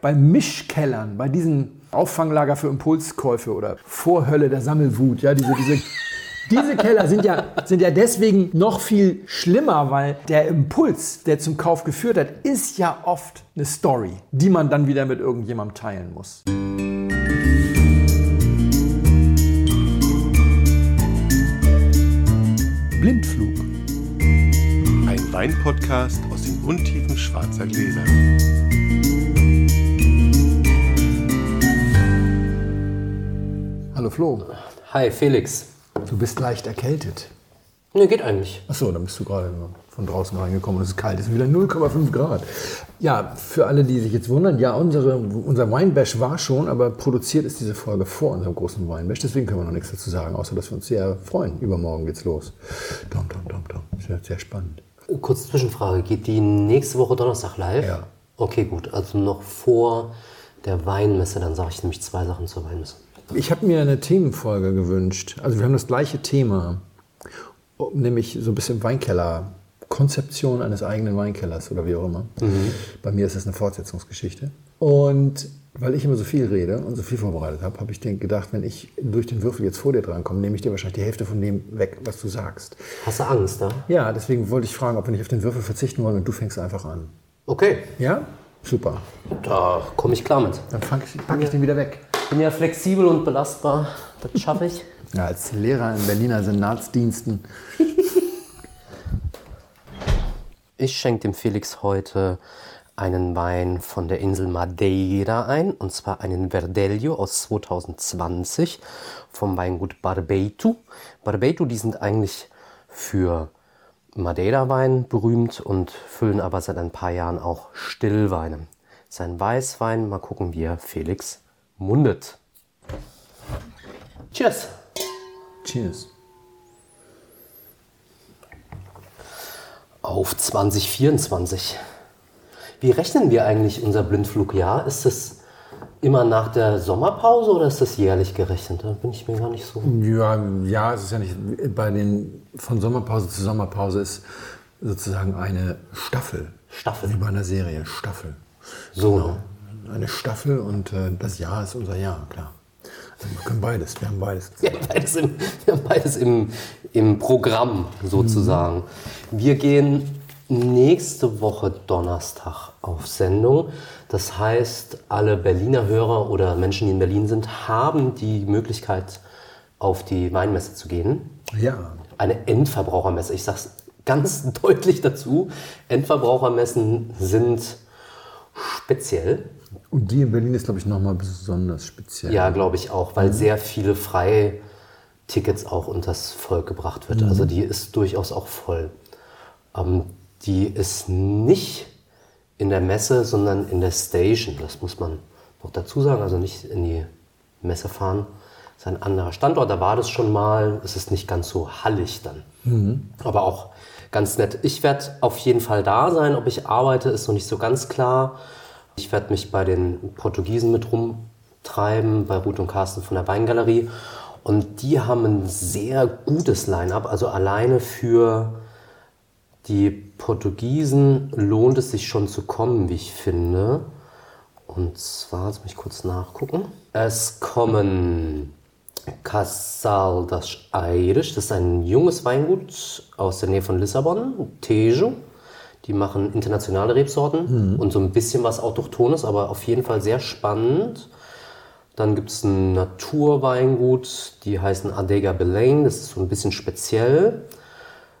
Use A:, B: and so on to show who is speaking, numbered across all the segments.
A: Bei Mischkellern, bei diesen Auffanglager für Impulskäufe oder Vorhölle der Sammelwut, ja, diese, diese, diese Keller sind ja, sind ja deswegen noch viel schlimmer, weil der Impuls, der zum Kauf geführt hat, ist ja oft eine Story, die man dann wieder mit irgendjemandem teilen muss. Blindflug.
B: Ein Weinpodcast aus den Untiefen schwarzer Gläser.
A: Hallo Flo,
C: Hi, Felix.
A: du bist leicht erkältet.
C: Ne, geht eigentlich.
A: Achso, dann bist du gerade von draußen reingekommen und es ist kalt. Es ist wieder 0,5 Grad. Ja, für alle, die sich jetzt wundern, ja, unsere, unser Weinbash war schon, aber produziert ist diese Folge vor unserem großen Weinbash. Deswegen können wir noch nichts dazu sagen, außer dass wir uns sehr freuen. Übermorgen geht's los. Dom, dom, dom, dom. Das wird sehr spannend.
C: Kurze Zwischenfrage. Geht die nächste Woche Donnerstag live?
A: Ja.
C: Okay, gut. Also noch vor der Weinmesse. Dann sage ich nämlich zwei Sachen zur Weinmesse.
A: Ich habe mir eine Themenfolge gewünscht. Also wir haben das gleiche Thema, nämlich so ein bisschen Weinkeller. Konzeption eines eigenen Weinkellers oder wie auch immer. Bei mir ist es eine Fortsetzungsgeschichte. Und weil ich immer so viel rede und so viel vorbereitet habe, habe ich denk- gedacht, wenn ich durch den Würfel jetzt vor dir drankomme, nehme ich dir wahrscheinlich die Hälfte von dem weg, was du sagst.
C: Hast du Angst, da?
A: Ja, deswegen wollte ich fragen, ob wir nicht auf den Würfel verzichten wollen und du fängst einfach an.
C: Okay,
A: Ja? Super.
C: da komme ich klar mit.
A: Dann fang ich, packe ich den wieder weg.
C: Bin ja flexibel und belastbar. Das schaffe ich.
A: Ja, als Lehrer in Berliner Senatsdiensten.
C: Ich schenke dem Felix heute einen Wein von der Insel Madeira ein, und zwar einen Verdelho aus 2020 vom Weingut Barbeito. Barbeito, die sind eigentlich für Madeira-Wein berühmt und füllen aber seit ein paar Jahren auch Stillweine. Sein Weißwein, mal gucken, wie er Felix mundet. Cheers!
A: Cheers.
C: auf 2024. Wie rechnen wir eigentlich unser Blindflugjahr? Ist es immer nach der Sommerpause oder ist das jährlich gerechnet? Da bin ich mir gar nicht so.
A: Ja, ja, es ist ja nicht, bei den, von Sommerpause zu Sommerpause ist sozusagen eine Staffel.
C: Staffel.
A: Wie bei einer Serie, Staffel.
C: So,
A: Genau.
C: Ne?
A: Eine Staffel und äh, das Jahr ist unser Jahr, klar. Also wir können beides, wir haben beides.
C: Wir haben beides im, wir haben beides im, im Programm sozusagen. Wir gehen nächste Woche Donnerstag auf Sendung. Das heißt, alle Berliner Hörer oder Menschen, die in Berlin sind, haben die Möglichkeit, auf die Weinmesse zu gehen.
A: Ja,
C: eine Endverbrauchermesse. Ich sage es ganz deutlich dazu. Endverbrauchermessen sind speziell.
A: Und die in Berlin ist, glaube ich, nochmal besonders speziell.
C: Ja, glaube ich auch, weil sehr viele Freitickets auch unters Volk gebracht wird. Also die ist durchaus auch voll. Ähm, die ist nicht in der Messe, sondern in der Station. Das muss man noch dazu sagen. Also nicht in die Messe fahren. Das ist ein anderer Standort. Da war das schon mal. Es ist nicht ganz so hallig dann. Aber auch ganz nett. Ich werde auf jeden Fall da sein. Ob ich arbeite, ist noch nicht so ganz klar. Ich werde mich bei den Portugiesen mit rumtreiben, bei Ruth und Carsten von der Weingalerie. Und die haben ein sehr gutes Line-up. Also alleine für die Portugiesen lohnt es sich schon zu kommen, wie ich finde. Und zwar, jetzt muss ich kurz nachgucken. Es kommen Casal das Aires, das ist ein junges Weingut aus der Nähe von Lissabon, Tejo. Die machen internationale Rebsorten und so ein bisschen was Autochtones, aber auf jeden Fall sehr spannend. Dann gibt es ein Naturweingut, die heißen Adega Belém, das ist so ein bisschen speziell.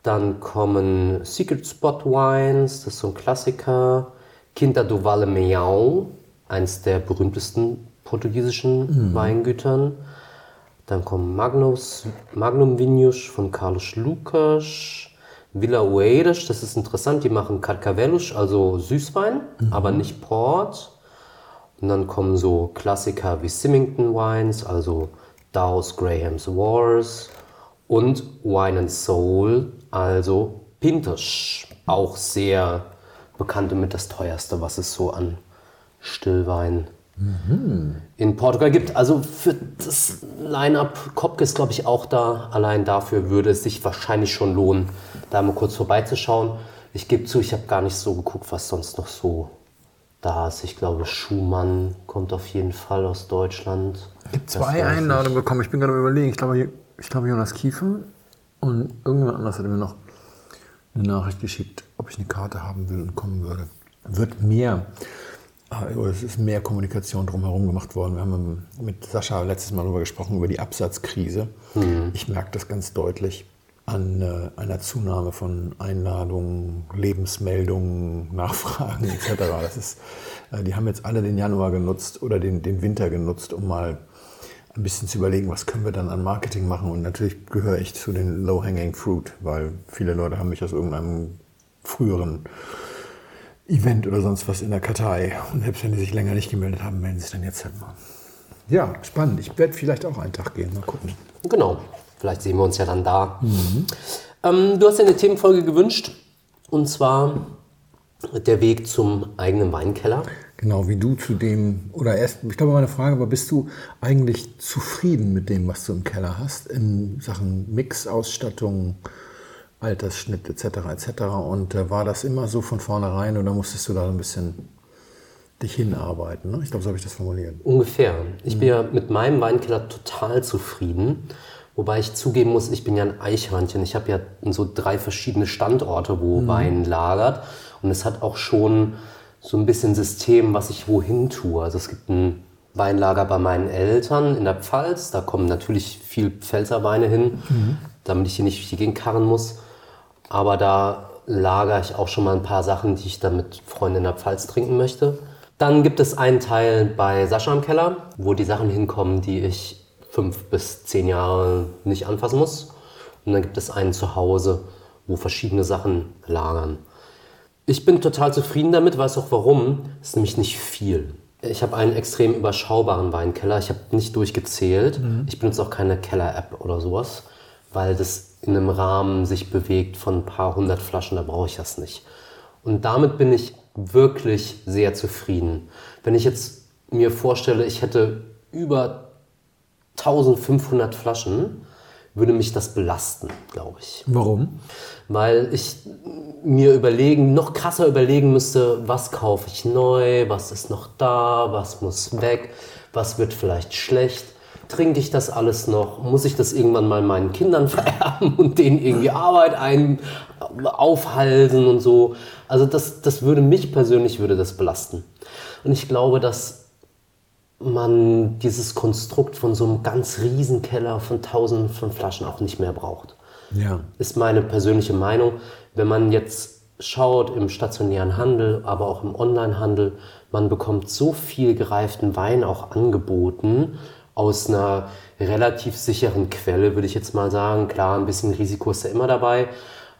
C: Dann kommen Secret Spot Wines, das ist so ein Klassiker. Quinta do Vale Meião, eins der berühmtesten portugiesischen Weingütern. Dann kommen Magnus, Magnum Vinhos von Carlos Lucas. Villa Oeiras, das ist interessant, die machen Carcavelos, also Süßwein, aber nicht Port. Und dann kommen so Klassiker wie Symington Wines, also Dow's Graham's Wars und Wine and Soul, also Pintos. Auch sehr bekannt und mit das teuerste, was es so an Stillwein in Portugal gibt. Also für das Line-Up, Kopke ist glaube ich auch da. Allein dafür würde es sich wahrscheinlich schon lohnen, da mal kurz vorbeizuschauen. Ich gebe zu, ich habe gar nicht so geguckt, was sonst noch so da ist, ich glaube, Schumann kommt auf jeden Fall aus Deutschland.
A: Ich habe zwei Einladungen bekommen. Ich bin gerade überlegen. Ich glaube, ich glaube Jonas Kiefer und irgendjemand anders hat mir noch eine Nachricht geschickt, ob ich eine Karte haben will und kommen würde. Wird mehr, es ist mehr Kommunikation drumherum gemacht worden. Wir haben mit Sascha letztes Mal darüber gesprochen, über die Absatzkrise. Mhm. Ich merke das ganz deutlich an äh, einer Zunahme von Einladungen, Lebensmeldungen, Nachfragen etc. Das ist, äh, die haben jetzt alle den Januar genutzt oder den, den Winter genutzt, um mal ein bisschen zu überlegen, was können wir dann an Marketing machen. Und natürlich gehöre ich zu den Low-Hanging Fruit, weil viele Leute haben mich aus irgendeinem früheren Event oder sonst was in der Kartei. Und selbst wenn die sich länger nicht gemeldet haben, melden sie sich dann jetzt halt mal. Ja, spannend. Ich werde vielleicht auch einen Tag gehen. Mal gucken.
C: Genau. Vielleicht sehen wir uns ja dann da. Mhm. Ähm, du hast dir eine Themenfolge gewünscht. Und zwar der Weg zum eigenen Weinkeller.
A: Genau, wie du zu dem, oder erst, ich glaube, meine Frage war, bist du eigentlich zufrieden mit dem, was du im Keller hast, in Sachen Mix, Ausstattung, Altersschnitt etc. etc. Und äh, war das immer so von vornherein oder musstest du da ein bisschen dich hinarbeiten? Ne? Ich glaube, so habe ich das formuliert.
C: Ungefähr. Ich mhm. bin ja mit meinem Weinkeller total zufrieden. Wobei ich zugeben muss, ich bin ja ein Eichhörnchen. Ich habe ja so drei verschiedene Standorte, wo mhm. Wein lagert. Und es hat auch schon so ein bisschen System, was ich wohin tue. Also es gibt ein Weinlager bei meinen Eltern in der Pfalz. Da kommen natürlich viel Pfälzer Weine hin, mhm. damit ich hier nicht die Gegend karren muss. Aber da lagere ich auch schon mal ein paar Sachen, die ich dann mit Freunden in der Pfalz trinken möchte. Dann gibt es einen Teil bei Sascha im Keller, wo die Sachen hinkommen, die ich fünf bis zehn Jahre nicht anfassen muss. Und dann gibt es einen zu Hause, wo verschiedene Sachen lagern. Ich bin total zufrieden damit, weiß auch warum. Es ist nämlich nicht viel. Ich habe einen extrem überschaubaren Weinkeller. Ich habe nicht durchgezählt. Mhm. Ich benutze auch keine Keller-App oder sowas, weil das in einem Rahmen sich bewegt von ein paar hundert Flaschen. Da brauche ich das nicht. Und damit bin ich wirklich sehr zufrieden. Wenn ich jetzt mir vorstelle, ich hätte über 1500 Flaschen, würde mich das belasten, glaube ich.
A: Warum?
C: Weil ich mir überlegen, noch krasser überlegen müsste, was kaufe ich neu, was ist noch da, was muss weg, was wird vielleicht schlecht. Trinke ich das alles noch? Muss ich das irgendwann mal meinen Kindern vererben und denen irgendwie Arbeit ein, aufhalten und so? Also das, das würde mich persönlich würde das belasten. Und ich glaube, dass man dieses Konstrukt von so einem ganz riesen Keller von tausenden von Flaschen auch nicht mehr braucht.
A: Ja.
C: Ist meine persönliche Meinung. Wenn man jetzt schaut im stationären Handel, aber auch im Onlinehandel, man bekommt so viel gereiften Wein auch angeboten aus einer relativ sicheren Quelle, würde ich jetzt mal sagen. Klar, ein bisschen Risiko ist ja immer dabei,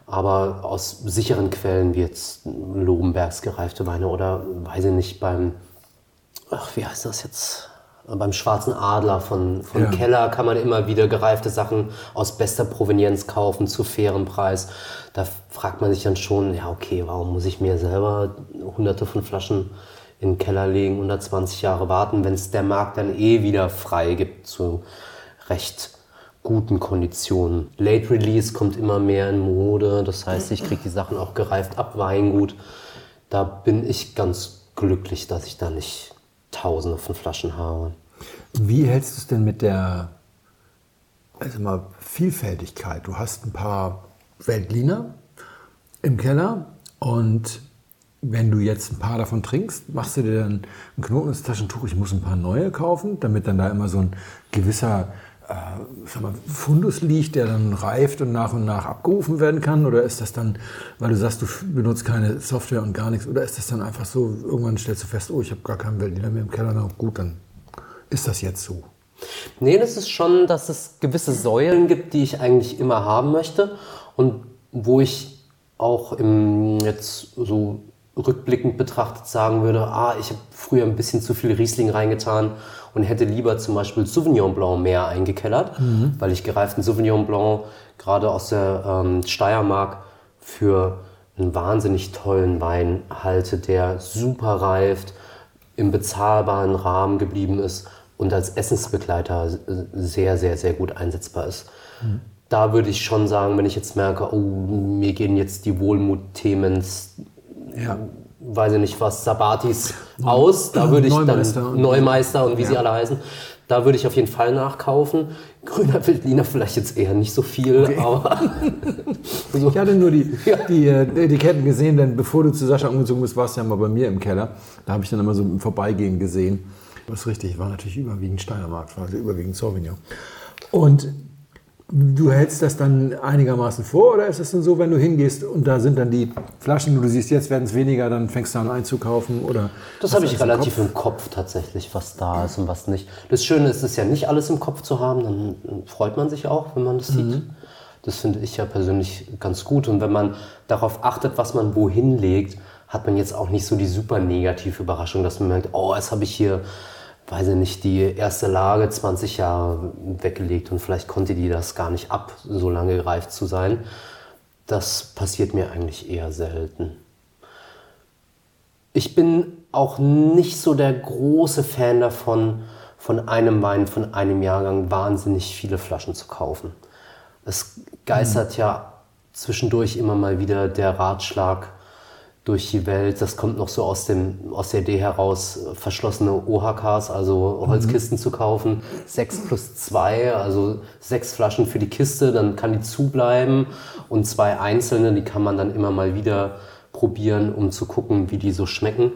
C: aber aus sicheren Quellen wie jetzt Lobenbergs gereifte Weine oder weiß ich nicht beim ach, wie heißt das jetzt? Beim Schwarzen Adler von, von ja. Keller kann man immer wieder gereifte Sachen aus bester Provenienz kaufen zu fairem Preis. Da fragt man sich dann schon, ja okay, warum muss ich mir selber hunderte von Flaschen in den Keller legen, 120 Jahre warten, wenn es der Markt dann eh wieder frei gibt zu recht guten Konditionen. Late Release kommt immer mehr in Mode, das heißt, ich kriege die Sachen auch gereift ab Weingut. Da bin ich ganz glücklich, dass ich da nicht Tausende von Flaschen habe.
A: Wie hältst du es denn mit der also mal Vielfältigkeit? Du hast ein paar Weltliner im Keller und wenn du jetzt ein paar davon trinkst, machst du dir dann ein Knoten ins Taschentuch, ich muss ein paar neue kaufen, damit dann da immer so ein gewisser äh, mal, Fundus liegt, der dann reift und nach und nach abgerufen werden kann? Oder ist das dann, weil du sagst, du benutzt keine Software und gar nichts, oder ist das dann einfach so, irgendwann stellst du fest, oh, ich habe gar keinen Weltlieder mehr im Keller, na gut, dann ist das jetzt so?
C: Nee, das ist schon, dass es gewisse Säulen gibt, die ich eigentlich immer haben möchte und wo ich auch im, jetzt so rückblickend betrachtet sagen würde, ah, ich habe früher ein bisschen zu viel Riesling reingetan und hätte lieber zum Beispiel Sauvignon Blanc mehr eingekellert, mhm. weil ich gereiften Sauvignon Blanc gerade aus der ähm, Steiermark für einen wahnsinnig tollen Wein halte, der super reift, im bezahlbaren Rahmen geblieben ist und als Essensbegleiter sehr, sehr, sehr gut einsetzbar ist. Mhm. Da würde ich schon sagen, wenn ich jetzt merke, oh, mir gehen jetzt die Wohlmut-Themen
A: ja.
C: weiß ich nicht was, Sabatis aus. Da würde ich
A: Neumeister
C: dann
A: und-
C: Neumeister und wie sie alle heißen. Da würde ich auf jeden Fall nachkaufen. Grüner Veltliner vielleicht jetzt eher nicht so viel, aber
A: Ich hatte nur die, die, äh, Etiketten gesehen, denn bevor du zu Sascha umgezogen bist, warst du ja mal bei mir im Keller. Da habe ich dann immer so im Vorbeigehen gesehen. Das ist richtig, war natürlich überwiegend Steiermark, war also überwiegend Sauvignon. Und du hältst das dann einigermaßen vor oder ist es dann so, wenn du hingehst und da sind dann die Flaschen, du siehst, jetzt werden es weniger, dann fängst du an einzukaufen oder?
C: Das habe ich
A: das im
C: relativ
A: Kopf?
C: im Kopf tatsächlich, was da ist und was nicht. Das Schöne ist es ja nicht alles im Kopf zu haben, dann freut man sich auch, wenn man das sieht. Das finde ich ja persönlich ganz gut. Und wenn man darauf achtet, was man wohin legt, hat man jetzt auch nicht so die super negative Überraschung, dass man merkt, oh, jetzt habe ich hier, weiß ich nicht, die erste Lage 20 Jahre weggelegt und vielleicht konnte die das gar nicht ab, so lange gereift zu sein. Das passiert mir eigentlich eher selten. Ich bin auch nicht so der große Fan davon, von einem Wein, von einem Jahrgang wahnsinnig viele Flaschen zu kaufen. Es geistert ja zwischendurch immer mal wieder der Ratschlag durch die Welt. Das kommt noch so aus, dem, aus der Idee heraus, verschlossene OHKs, also Holzkisten zu kaufen. Sechs plus zwei, also sechs Flaschen für die Kiste, dann kann die zubleiben. Und zwei einzelne, die kann man dann immer mal wieder probieren, um zu gucken, wie die so schmecken.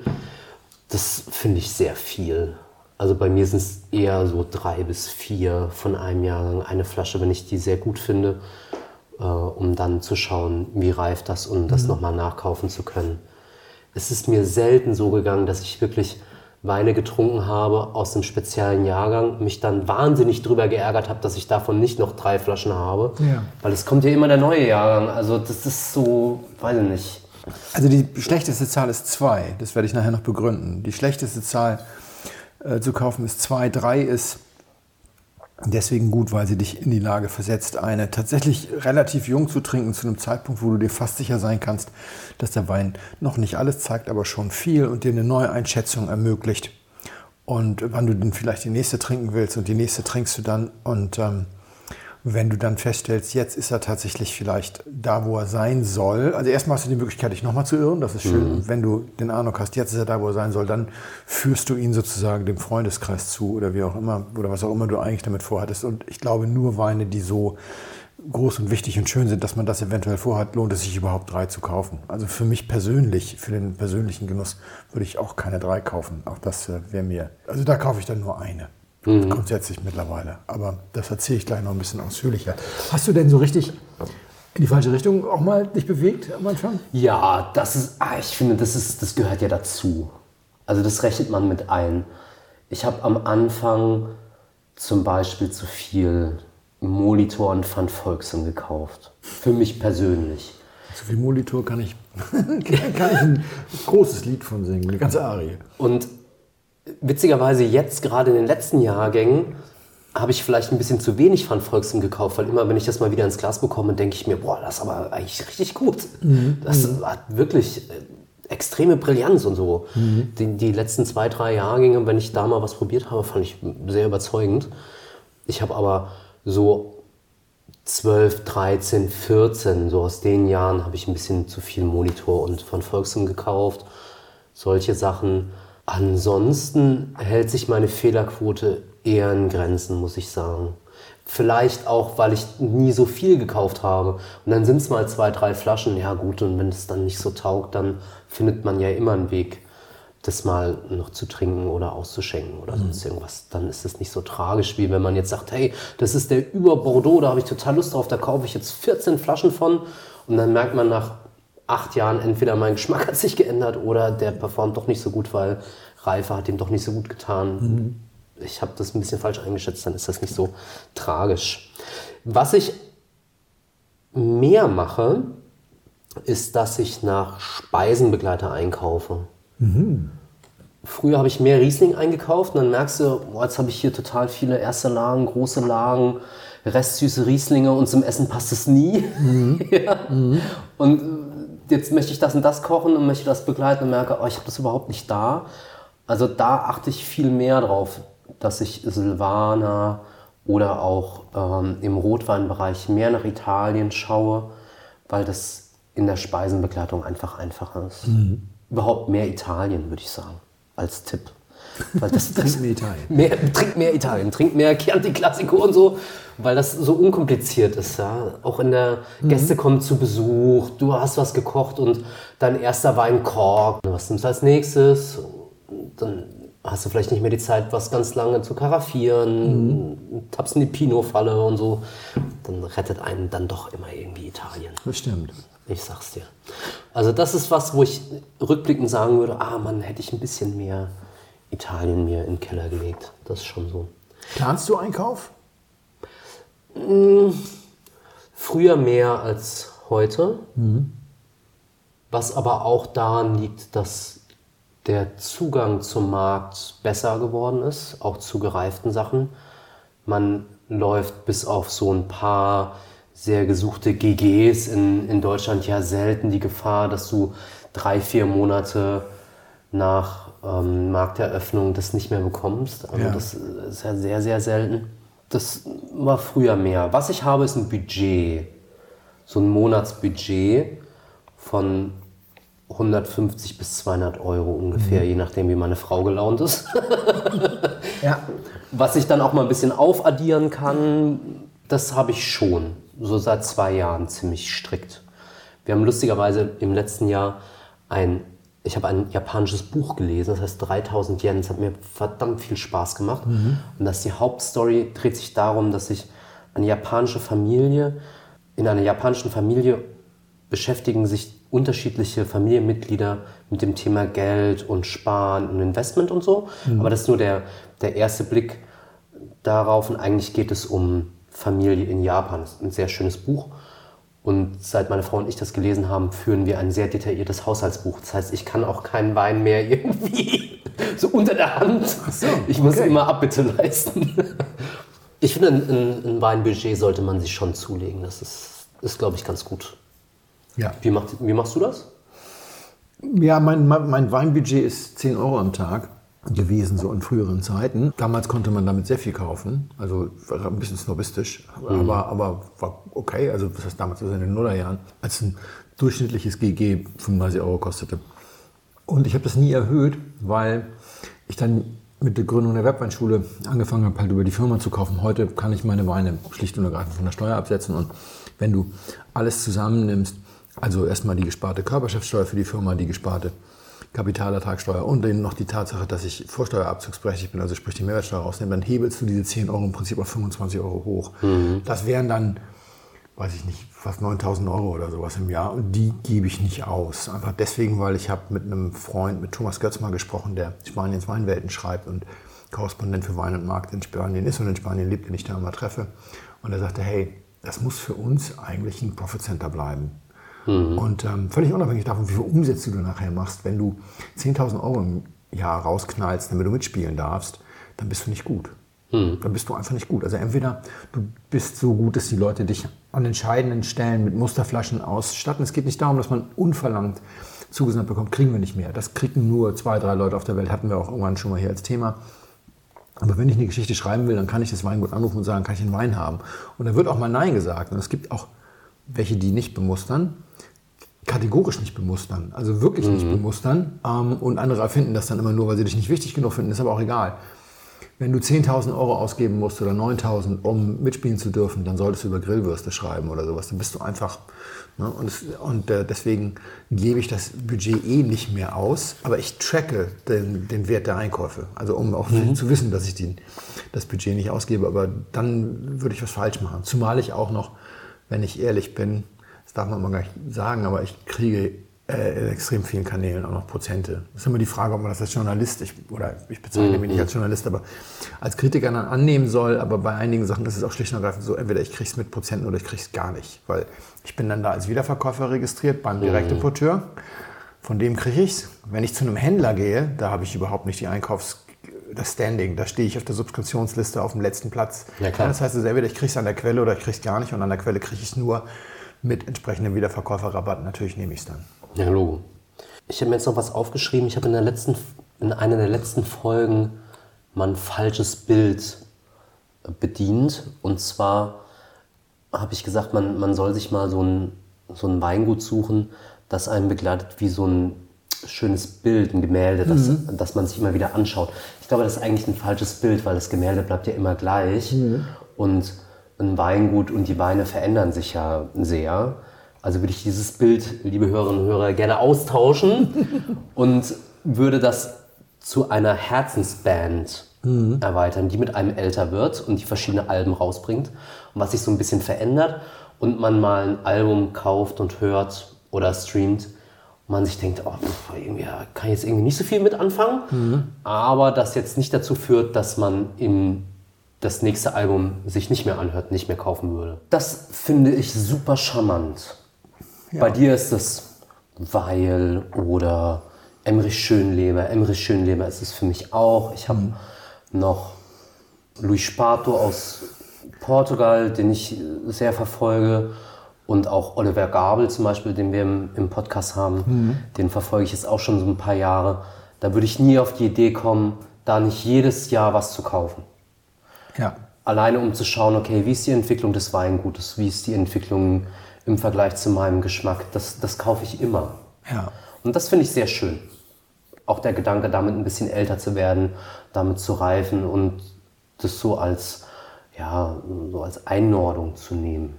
C: Das finde ich sehr viel. Also bei mir sind es eher so drei bis vier von einem Jahrgang, eine Flasche, wenn ich die sehr gut finde, äh, um dann zu schauen, wie reift das und das nochmal nachkaufen zu können. Es ist mir selten so gegangen, dass ich wirklich Weine getrunken habe aus einem speziellen Jahrgang, mich dann wahnsinnig drüber geärgert habe, dass ich davon nicht noch drei Flaschen habe.
A: Ja.
C: Weil es kommt ja immer der neue Jahrgang. Also das ist so, weiß ich nicht.
A: Also die schlechteste Zahl ist zwei. Das werde ich nachher noch begründen. Die schlechteste Zahl äh, zu kaufen ist zwei. Drei ist deswegen gut, weil sie dich in die Lage versetzt, eine tatsächlich relativ jung zu trinken, zu einem Zeitpunkt, wo du dir fast sicher sein kannst, dass der Wein noch nicht alles zeigt, aber schon viel und dir eine neue Einschätzung ermöglicht. Und wann du dann vielleicht die nächste trinken willst und die nächste trinkst du dann und ähm, wenn du dann feststellst, jetzt ist er tatsächlich vielleicht da, wo er sein soll. Also erstmal hast du die Möglichkeit, dich nochmal zu irren. Das ist schön. Und wenn du den Eindruck hast, jetzt ist er da, wo er sein soll, dann führst du ihn sozusagen dem Freundeskreis zu oder wie auch immer, oder was auch immer du eigentlich damit vorhattest. Und ich glaube, nur Weine, die so groß und wichtig und schön sind, dass man das eventuell vorhat, lohnt es sich überhaupt drei zu kaufen. Also für mich persönlich, für den persönlichen Genuss, würde ich auch keine drei kaufen. Auch das äh, wäre mir, also da kaufe ich dann nur eine. Grundsätzlich mittlerweile. Aber das erzähle ich gleich noch ein bisschen ausführlicher. Hast du denn so richtig in die falsche Richtung auch mal dich bewegt am Anfang?
C: Ja, das ist, ah, ich finde, das, ist, das gehört ja dazu. Also das rechnet man mit ein. Ich habe am Anfang zum Beispiel zu viel Molitor und Van Volksen gekauft. Für mich persönlich.
A: So viel Molitor kann ich, kann ich ein großes Lied von singen, eine ganze Arie.
C: Und witzigerweise jetzt, gerade in den letzten Jahrgängen, habe ich vielleicht ein bisschen zu wenig Van Volksen gekauft, weil immer, wenn ich das mal wieder ins Glas bekomme, denke ich mir, boah, das ist aber eigentlich richtig gut. Das hat wirklich äh, extreme Brillanz und so. Die, die letzten zwei, drei Jahrgänge, wenn ich da mal was probiert habe, fand ich sehr überzeugend. Ich habe aber so 12, 13, 14, so aus den Jahren habe ich ein bisschen zu viel Monitor und von Volkswagen gekauft. Solche Sachen. Ansonsten hält sich meine Fehlerquote eher in Grenzen, muss ich sagen. Vielleicht auch, weil ich nie so viel gekauft habe. Und dann sind es mal zwei, drei Flaschen. Ja gut, und wenn es dann nicht so taugt, dann findet man ja immer einen Weg, das mal noch zu trinken oder auszuschenken oder sonst irgendwas. Dann ist es nicht so tragisch, wie wenn man jetzt sagt, hey, das ist der über Bordeaux, da habe ich total Lust drauf, da kaufe ich jetzt 14 Flaschen von. Und dann merkt man nach acht Jahren, entweder mein Geschmack hat sich geändert oder der performt doch nicht so gut, weil Reife hat ihm doch nicht so gut getan. Ich habe das ein bisschen falsch eingeschätzt, dann ist das nicht so tragisch. Was ich mehr mache, ist, dass ich nach Speisenbegleiter einkaufe. Früher habe ich mehr Riesling eingekauft und dann merkst du, boah, jetzt habe ich hier total viele erste Lagen, große Lagen, restsüße Rieslinge und zum Essen passt es nie. ja. Und äh, jetzt möchte ich das und das kochen und möchte das begleiten und merke, oh, ich habe das überhaupt nicht da. Also da achte ich viel mehr drauf, dass ich Silvaner oder auch ähm, im Rotweinbereich mehr nach Italien schaue, weil das in der Speisenbegleitung einfach einfacher ist. überhaupt mehr Italien, würde ich sagen, als Tipp. Weil das, das
A: mehr Italien.
C: Mehr, trink mehr Italien, trink mehr Chianti Classico und so, weil das so unkompliziert ist. Ja? Auch in der Gäste kommen zu Besuch, du hast was gekocht und dein erster Wein korkt. Was nimmst du als nächstes? Dann hast du vielleicht nicht mehr die Zeit, was ganz lange zu karaffieren, tappst in die Pinot-Falle und so. Dann rettet einen dann doch immer irgendwie Italien.
A: Das stimmt.
C: Ich sag's dir. Also das ist was, wo ich rückblickend sagen würde, ah Mann, hätte ich ein bisschen mehr Italien mir in den Keller gelegt. Das ist schon so.
A: Planst du Einkauf?
C: Früher mehr als heute. Was aber auch daran liegt, dass der Zugang zum Markt besser geworden ist, auch zu gereiften Sachen. Man läuft bis auf so ein paar sehr gesuchte GGs in, in Deutschland ja selten die Gefahr, dass du drei, vier Monate nach ähm, Markteröffnung das nicht mehr bekommst. Also
A: Ja.
C: das ist ja sehr, sehr selten. Das war früher mehr. Was ich habe, ist ein Budget. So ein Monatsbudget von 150 bis 200 Euro ungefähr, je nachdem, wie meine Frau gelaunt ist.
A: Ja.
C: Was ich dann auch mal ein bisschen aufaddieren kann, das habe ich schon. So seit zwei Jahren ziemlich strikt. Wir haben lustigerweise im letzten Jahr ein, ich habe ein japanisches Buch gelesen, das heißt 3000 Yen. Das hat mir verdammt viel Spaß gemacht. Und das die Hauptstory dreht sich darum, dass sich eine japanische Familie, in einer japanischen Familie beschäftigen sich unterschiedliche Familienmitglieder mit dem Thema Geld und Sparen und Investment und so. Aber das ist nur der, der erste Blick darauf und eigentlich geht es um Familie in Japan. Das ist ein sehr schönes Buch. Und seit meine Frau und ich das gelesen haben, führen wir ein sehr detailliertes Haushaltsbuch. Das heißt, ich kann auch keinen Wein mehr irgendwie so unter der Hand. ich muss
A: okay.
C: immer Abbitte leisten. Ich finde, ein, ein, ein Weinbudget sollte man sich schon zulegen. Das ist, ist glaube ich, ganz gut.
A: Ja.
C: Wie, macht, wie machst du das?
A: Ja, mein, mein mein Weinbudget ist 10 Euro am Tag gewesen, so in früheren Zeiten. Damals konnte man damit sehr viel kaufen, also war ein bisschen snobistisch, aber, aber war okay. Also das heißt damals, also in den Nullerjahren, als ein durchschnittliches GG 35 Euro kostete. Und ich habe das nie erhöht, weil ich dann mit der Gründung der Webweinschule angefangen habe, halt über die Firma zu kaufen. Heute kann ich meine Weine schlicht und ergreifend von der Steuer absetzen. Und wenn du alles zusammennimmst, also erstmal die gesparte Körperschaftssteuer für die Firma, die gesparte Kapitalertragssteuer und dann noch die Tatsache, dass ich vorsteuerabzugsberechtigt bin, also sprich die Mehrwertsteuer rausnehme, dann hebelst du diese 10 Euro im Prinzip auf 25 Euro hoch. Das wären dann, weiß ich nicht, fast 9000 Euro oder sowas im Jahr und die gebe ich nicht aus. Einfach deswegen, weil ich habe mit einem Freund, mit Thomas Götz mal gesprochen, der Spaniens Weinwelten schreibt und Korrespondent für Wein und Markt in Spanien ist und in Spanien lebt, den ich da immer treffe. Und er sagte, hey, das muss für uns eigentlich ein Profit Center bleiben. Und ähm, völlig unabhängig davon, wie viel Umsätze du nachher machst, wenn du 10.000 Euro im Jahr rausknallst, damit du mitspielen darfst, dann bist du nicht gut. Dann bist du einfach nicht gut. Also entweder du bist so gut, dass die Leute dich an entscheidenden Stellen mit Musterflaschen ausstatten. Es geht nicht darum, dass man unverlangt zugesandt bekommt, kriegen wir nicht mehr. Das kriegen nur zwei, drei Leute auf der Welt, hatten wir auch irgendwann schon mal hier als Thema. Aber wenn ich eine Geschichte schreiben will, dann kann ich das Weingut anrufen und sagen, kann ich einen Wein haben? Und da wird auch mal Nein gesagt. Und es gibt auch welche, die nicht bemustern, kategorisch nicht bemustern, also wirklich nicht bemustern. Ähm, und andere erfinden das dann immer nur, weil sie dich nicht wichtig genug finden, ist aber auch egal. Wenn du 10.000 Euro ausgeben musst oder 9.000, um mitspielen zu dürfen, dann solltest du über Grillwürste schreiben oder sowas. Dann bist du einfach. Ne? Und, es, und äh, deswegen gebe ich das Budget eh nicht mehr aus, aber ich tracke den, den Wert der Einkäufe. Also um auch zu wissen, dass ich den, das Budget nicht ausgebe. Aber dann würde ich was falsch machen. Zumal ich auch noch, wenn ich ehrlich bin, das darf man mal gar nicht sagen, aber ich kriege äh, in extrem vielen Kanälen auch noch Prozente. Das ist immer die Frage, ob man das als Journalist, ich, oder ich bezeichne mich nicht als Journalist, aber als Kritiker dann annehmen soll. Aber bei einigen Sachen ist es auch schlicht und ergreifend so, entweder ich kriege es mit Prozenten oder ich kriege es gar nicht. Weil ich bin dann da als Wiederverkäufer registriert beim Direktimporteur. Von dem kriege ich es. Wenn ich zu einem Händler gehe, da habe ich überhaupt nicht die Einkaufs das Standing, da stehe ich auf der Subskriptionsliste auf dem letzten Platz.
C: Ja.
A: Das heißt, also entweder ich kriege es an der Quelle oder ich kriege es gar nicht und an der Quelle kriege ich es nur mit entsprechendem Wiederverkäuferrabatt. Natürlich nehme ich es dann.
C: Ja, Logo. Ich habe mir jetzt noch was aufgeschrieben. Ich habe in, der letzten, in einer der letzten Folgen mal ein falsches Bild bedient. Und zwar habe ich gesagt, man, man soll sich mal so ein, so ein Weingut suchen, das einen begleitet wie so ein schönes Bild, ein Gemälde, das, das man sich immer wieder anschaut. Ich glaube, das ist eigentlich ein falsches Bild, weil das Gemälde bleibt ja immer gleich. Und ein Weingut und die Weine verändern sich ja sehr. Also würde ich dieses Bild, liebe Hörerinnen und Hörer, gerne austauschen und würde das zu einer Herzensband erweitern, die mit einem älter wird und die verschiedene Alben rausbringt und was sich so ein bisschen verändert und man mal ein Album kauft und hört oder streamt und man sich denkt, oh, pff, irgendwie kann ich jetzt irgendwie nicht so viel mit anfangen, aber das jetzt nicht dazu führt, dass man im das nächste Album sich nicht mehr anhört, nicht mehr kaufen würde. Das finde ich super charmant. Bei dir ist es Weil oder Emrich Schönleber. Emrich Schönleber ist es für mich auch. Ich habe noch Luis Spato aus Portugal, den ich sehr verfolge. Und auch Oliver Gabel zum Beispiel, den wir im, im Podcast haben, den verfolge ich jetzt auch schon so ein paar Jahre. Da würde ich nie auf die Idee kommen, da nicht jedes Jahr was zu kaufen.
A: Ja.
C: Alleine um zu schauen, okay, wie ist die Entwicklung des Weingutes, wie ist die Entwicklung im Vergleich zu meinem Geschmack, das, das kaufe ich immer.
A: Ja.
C: Und das finde ich sehr schön. Auch der Gedanke, damit ein bisschen älter zu werden, damit zu reifen und das so als, ja, so als Einordnung zu nehmen.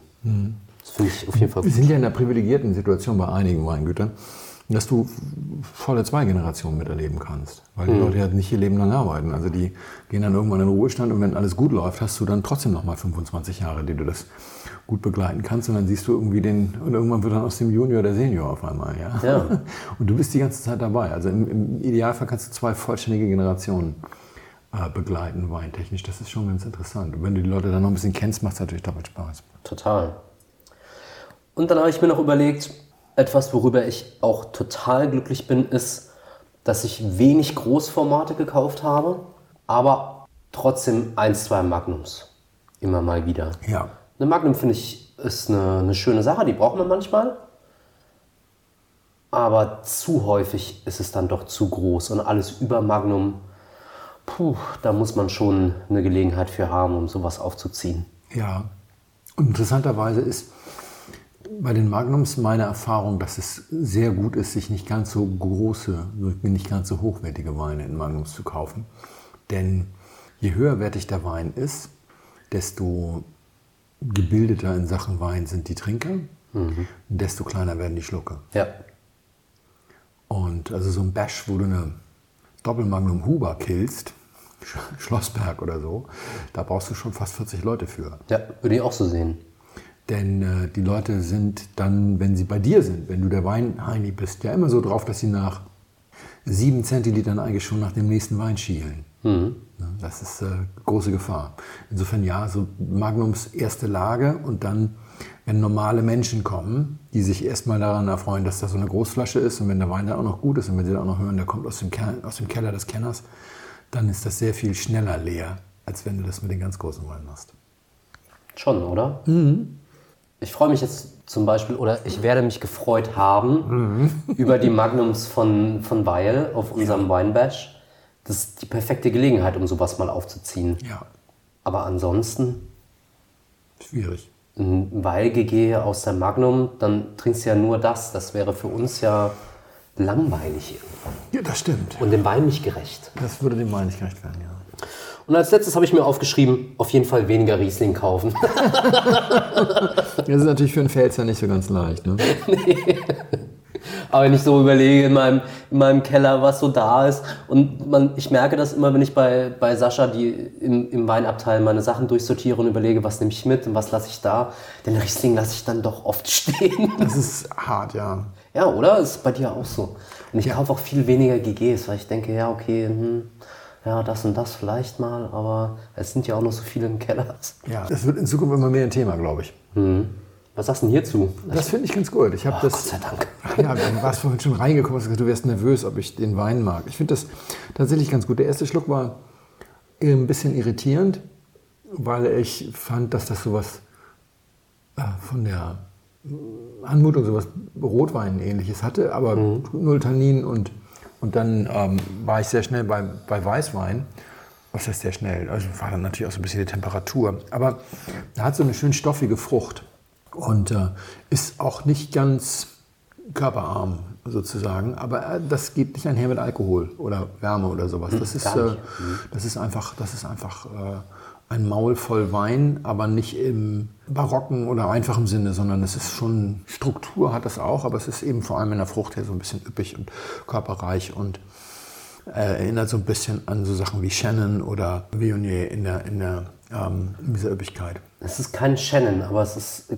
C: Das finde ich auf jeden Fall
A: Wir
C: gut.
A: sind ja in einer privilegierten Situation bei einigen Weingütern, dass du volle zwei Generationen miterleben kannst. Weil die Leute ja nicht ihr Leben lang arbeiten. Also die gehen dann irgendwann in den Ruhestand und wenn alles gut läuft, hast du dann trotzdem noch mal 25 Jahre, die du das gut begleiten kannst. Und dann siehst du irgendwie den, und irgendwann wird dann aus dem Junior der Senior auf einmal. Ja?
C: Ja.
A: Und du bist die ganze Zeit dabei. Also im, im Idealfall kannst du zwei vollständige Generationen äh, begleiten, weintechnisch. Das ist schon ganz interessant. Und wenn du die Leute dann noch ein bisschen kennst, macht es natürlich doppelt Spaß.
C: Total. Und dann habe ich mir noch überlegt, etwas, worüber ich auch total glücklich bin, ist, dass ich wenig Großformate gekauft habe, aber trotzdem ein, zwei Magnums. Immer mal wieder.
A: Ja.
C: Eine Magnum finde ich ist eine, eine schöne Sache, die braucht man manchmal. Aber zu häufig ist es dann doch zu groß und alles über Magnum, puh, da muss man schon eine Gelegenheit für haben, um sowas aufzuziehen.
A: Ja. Und interessanterweise ist bei den Magnums meine Erfahrung, dass es sehr gut ist, sich nicht ganz so große, nicht ganz so hochwertige Weine in Magnums zu kaufen. Denn je höherwertig der Wein ist, desto gebildeter in Sachen Wein sind die Trinker, desto kleiner werden die Schlucke.
C: Ja,
A: Und also so ein Bash, wo du eine Doppelmagnum Huber killst, Sch- Schlossberg oder so, da brauchst du schon fast 40 Leute für.
C: ja, würde ich auch so sehen.
A: Denn äh, die Leute sind dann, wenn sie bei dir sind, wenn du der Weinheini bist, ja immer so drauf, dass sie nach sieben Zentilitern eigentlich schon nach dem nächsten Wein schielen. Ne, Das ist äh, große Gefahr. Insofern ja, so Magnums erste Lage und dann, wenn normale Menschen kommen, die sich erstmal daran erfreuen, dass das so eine Großflasche ist und wenn der Wein dann auch noch gut ist und wenn sie dann auch noch hören, der kommt aus dem, Ker aus dem Keller des Kenners, dann ist das sehr viel schneller leer, als wenn du das mit den ganz großen Weinen machst.
C: Schon, oder? Ich freue mich jetzt zum Beispiel, oder ich werde mich gefreut haben über die Magnums von, von Weil auf unserem Weinbash. Das ist die perfekte Gelegenheit, um sowas mal aufzuziehen.
A: Ja,
C: Aber ansonsten,
A: schwierig.
C: ein Weil-GG aus der Magnum, dann trinkst du ja nur das. Das wäre für uns ja langweilig irgendwann.
A: Ja, das stimmt.
C: und dem Wein nicht gerecht.
A: Das würde dem Wein nicht gerecht werden, ja.
C: Und als letztes habe ich mir aufgeschrieben, auf jeden Fall weniger Riesling kaufen.
A: Das ist natürlich für einen Pfälzer nicht so ganz leicht, ne?
C: Aber wenn ich so überlege in meinem, in meinem Keller, was so da ist. Und man, ich merke das immer, wenn ich bei, bei Sascha die im, im Weinabteil meine Sachen durchsortiere und überlege, was nehme ich mit und was lasse ich da. Den Riesling lasse ich dann doch oft stehen.
A: Das ist hart, ja.
C: Ja, oder? Ist bei dir auch so. Und ich kaufe auch viel weniger GGs, weil ich denke, ja, okay, hm, ja, das und das vielleicht mal, aber es sind ja auch noch so viele im Keller.
A: Ja, das wird in Zukunft immer mehr ein Thema, glaube ich.
C: Was sagst du denn hierzu?
A: Das finde ich ganz gut. Ich habe
C: Ach, Gott
A: das.
C: sei Dank.
A: Ja, du warst vorhin schon reingekommen, hast gesagt, du wärst nervös, ob ich den Wein mag. Ich finde das tatsächlich ganz gut. Der erste Schluck war ein bisschen irritierend, weil ich fand, dass das sowas äh, von der Anmutung sowas Rotwein-ähnliches hatte, aber null Tannin und, und dann ähm, war ich sehr schnell bei, bei Weißwein. Was heißt sehr schnell? Also war dann natürlich auch so ein bisschen die Temperatur. Aber er hat so eine schön stoffige Frucht und äh, ist auch nicht ganz körperarm sozusagen. Aber äh, das geht nicht einher mit Alkohol oder Wärme oder sowas. Das ist, äh, das ist einfach, das ist einfach äh, ein Maul voll Wein, aber nicht im barocken oder einfachen Sinne, sondern es ist schon, Struktur hat das auch, aber es ist eben vor allem in der Frucht her so ein bisschen üppig und körperreich und äh, erinnert so ein bisschen an so Sachen wie Shannon oder Viognier in der, in der ähm, in dieser Üppigkeit.
C: Es ist kein Shannon, aber es ist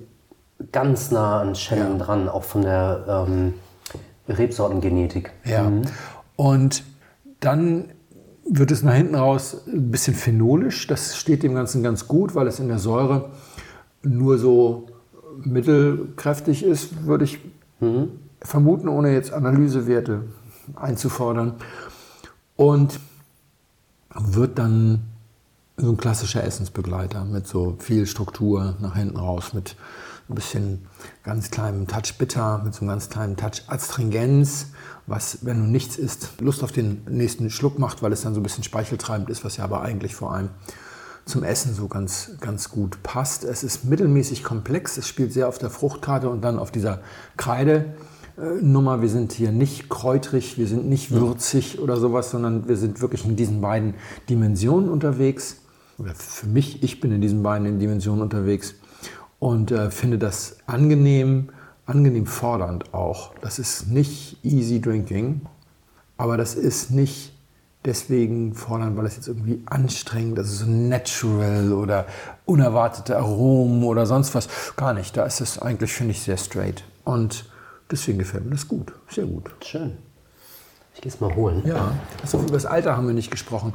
C: ganz nah an Shannon
A: Ja.
C: dran, auch von der ähm, Rebsortengenetik.
A: Ja. Und dann wird es nach hinten raus ein bisschen phenolisch. Das steht dem Ganzen ganz gut, weil es in der Säure nur so mittelkräftig ist, würde ich vermuten, ohne jetzt Analysewerte einzufordern. Und wird dann so ein klassischer Essensbegleiter mit so viel Struktur nach hinten raus, mit ein bisschen ganz kleinem Touch bitter, mit so einem ganz kleinen Touch Astringenz, was, wenn du nichts isst, Lust auf den nächsten Schluck macht, weil es dann so ein bisschen speicheltreibend ist, was ja aber eigentlich vor allem zum Essen so ganz, ganz gut passt. Es ist mittelmäßig komplex, es spielt sehr auf der Fruchtkarte und dann auf dieser Kreide. äh, Nummer, wir sind hier nicht kräutrig, wir sind nicht würzig oder sowas, sondern wir sind wirklich in diesen beiden Dimensionen unterwegs. Oder für mich, ich bin in diesen beiden Dimensionen unterwegs und äh, finde das angenehm, angenehm fordernd auch. Das ist nicht easy drinking, aber das ist nicht deswegen fordernd, weil es jetzt irgendwie anstrengend, also so natural oder unerwartete Aromen oder sonst was. Gar nicht. Da ist es eigentlich, finde ich, sehr straight. Und deswegen gefällt mir das gut. Sehr gut.
C: Schön. Ich gehe es mal holen.
A: Ja, also über das Alter haben wir nicht gesprochen.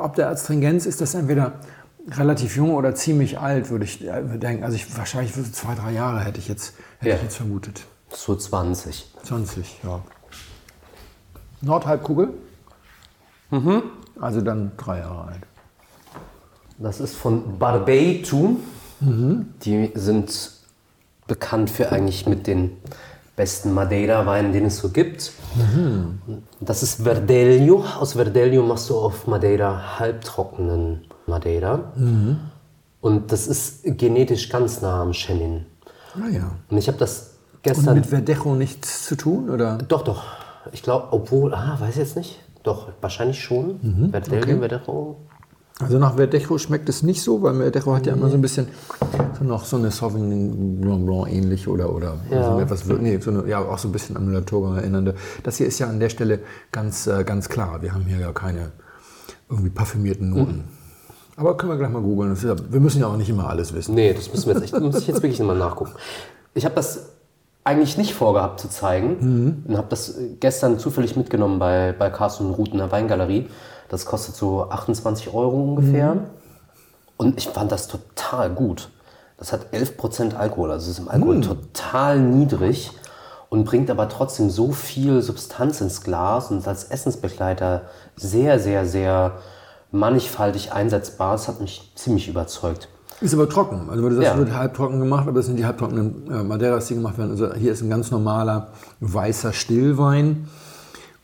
A: Ob der Astringenz ist das entweder relativ jung oder ziemlich alt, würde ich äh, denken. Also ich, wahrscheinlich zwei, drei Jahre hätte ich jetzt, hätte
C: Ja.
A: ich jetzt vermutet.
C: So 20.
A: 20, ja. Nordhalbkugel? Also dann drei Jahre alt.
C: Das ist von Barbeitu. Die sind bekannt für eigentlich mit den besten Madeira-Weinen, den es so gibt. Das ist Verdelho. Aus Verdelho machst du auf Madeira halbtrockenen Madeira. Und das ist genetisch ganz nah am Chenin.
A: Naja.
C: Und ich habe das
A: Und
C: gestern...
A: mit Verdecho nichts zu tun? Oder?
C: Doch, doch. Ich glaube, obwohl, ah, weiß ich jetzt nicht. Doch, wahrscheinlich schon. Verdelho,
A: okay.
C: Verdejo.
A: Also nach Verdecho schmeckt es nicht so, weil Verdecho hat ja immer so ein bisschen so noch so eine Sauvignon Blanc Blanc ähnlich oder, oder
C: Ja.
A: so etwas, nee, so eine, ja, auch so ein bisschen an Müller-Thurgau erinnernde. Das hier ist ja an der Stelle ganz, äh, ganz klar. Wir haben hier ja keine irgendwie parfümierten Noten. Aber können wir gleich mal googeln. Ja- Wir müssen ja auch nicht immer alles wissen.
C: Nee, das müssen wir jetzt echt, muss ich jetzt wirklich mal nachgucken. Ich habe das eigentlich nicht vorgehabt zu zeigen und habe das äh, gestern zufällig mitgenommen bei, bei Carsten Ruth in der Weingalerie. Das kostet so 28 Euro ungefähr. Und ich fand das total gut. Das hat 11% Alkohol, also ist im Alkohol total niedrig und bringt aber trotzdem so viel Substanz ins Glas und ist als Essensbegleiter sehr, sehr, sehr mannigfaltig einsetzbar. Das hat mich ziemlich überzeugt.
A: Ist aber trocken. Also das
C: Ja.
A: wird halbtrocken gemacht, aber das sind die halbtrockenen äh, Madeiras, die gemacht werden. Also hier ist ein ganz normaler weißer Stillwein.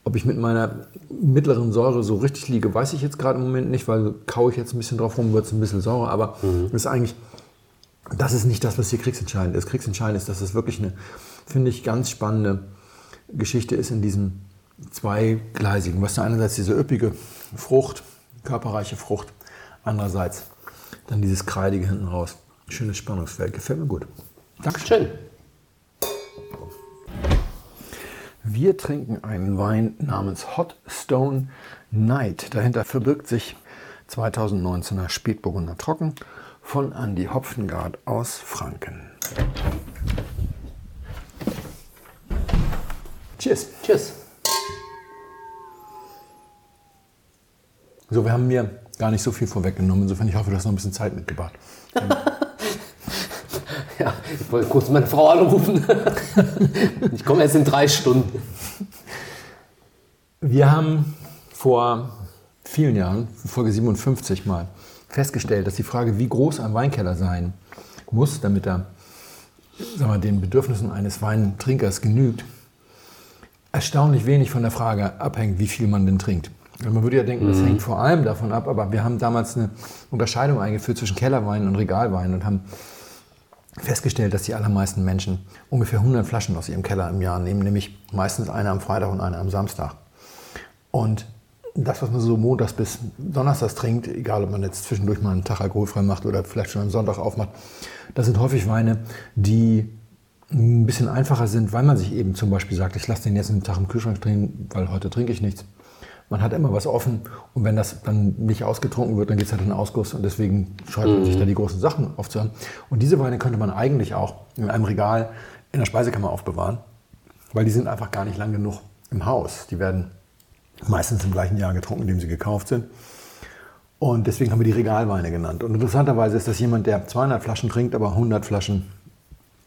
A: Ob ich mit meiner mittleren Säure so richtig liege, weiß ich jetzt gerade im Moment nicht, weil kaue ich jetzt ein bisschen drauf rum, wird es ein bisschen sauer. Aber das ist eigentlich, das ist nicht das, was hier kriegsentscheidend ist. Kriegsentscheidend ist, dass es wirklich eine, finde ich, ganz spannende Geschichte ist in diesem zweigleisigen. Was da einerseits diese üppige Frucht, körperreiche Frucht, andererseits dann dieses Kreidige hinten raus. Schönes Spannungsfeld, gefällt mir gut. Dankeschön.
C: Schön.
A: Wir trinken einen Wein namens Hot Stone Night. Dahinter verbirgt sich 2019er Spätburgunder Trocken von Andy Hopfengard aus Franken. Cheers.
C: Tschüss.
A: So, wir haben mir gar nicht so viel vorweggenommen. Insofern, ich hoffe, du hast noch ein bisschen Zeit mitgebracht.
C: Ja, ich wollte kurz meine Frau anrufen. Ich komme erst in drei Stunden.
A: Wir haben vor vielen Jahren, Folge 57 mal, festgestellt, dass die Frage, wie groß ein Weinkeller sein muss, damit er sagen wir, den Bedürfnissen eines Weintrinkers genügt, erstaunlich wenig von der Frage abhängt, wie viel man denn trinkt. Man würde ja denken, das hängt vor allem davon ab, aber wir haben damals eine Unterscheidung eingeführt zwischen Kellerwein und Regalwein und haben festgestellt, dass die allermeisten Menschen ungefähr 100 Flaschen aus ihrem Keller im Jahr nehmen, nämlich meistens eine am Freitag und eine am Samstag. Und das, was man so montags bis donnerstags trinkt, egal ob man jetzt zwischendurch mal einen Tag alkoholfrei macht oder vielleicht schon am Sonntag aufmacht, das sind häufig Weine, die ein bisschen einfacher sind, weil man sich eben zum Beispiel sagt, ich lasse den jetzt einen Tag im Kühlschrank drehen, weil heute trinke ich nichts. Man hat immer was offen und wenn das dann nicht ausgetrunken wird, dann geht es halt in den Ausguss und deswegen scheut man mhm. sich da die großen Sachen aufzuhören. Und diese Weine könnte man eigentlich auch in einem Regal in der Speisekammer aufbewahren, weil die sind einfach gar nicht lang genug im Haus. Die werden meistens im gleichen Jahr getrunken, in dem sie gekauft sind. Und deswegen haben wir die Regalweine genannt. Und interessanterweise ist das jemand, der 200 Flaschen trinkt, aber 100 Flaschen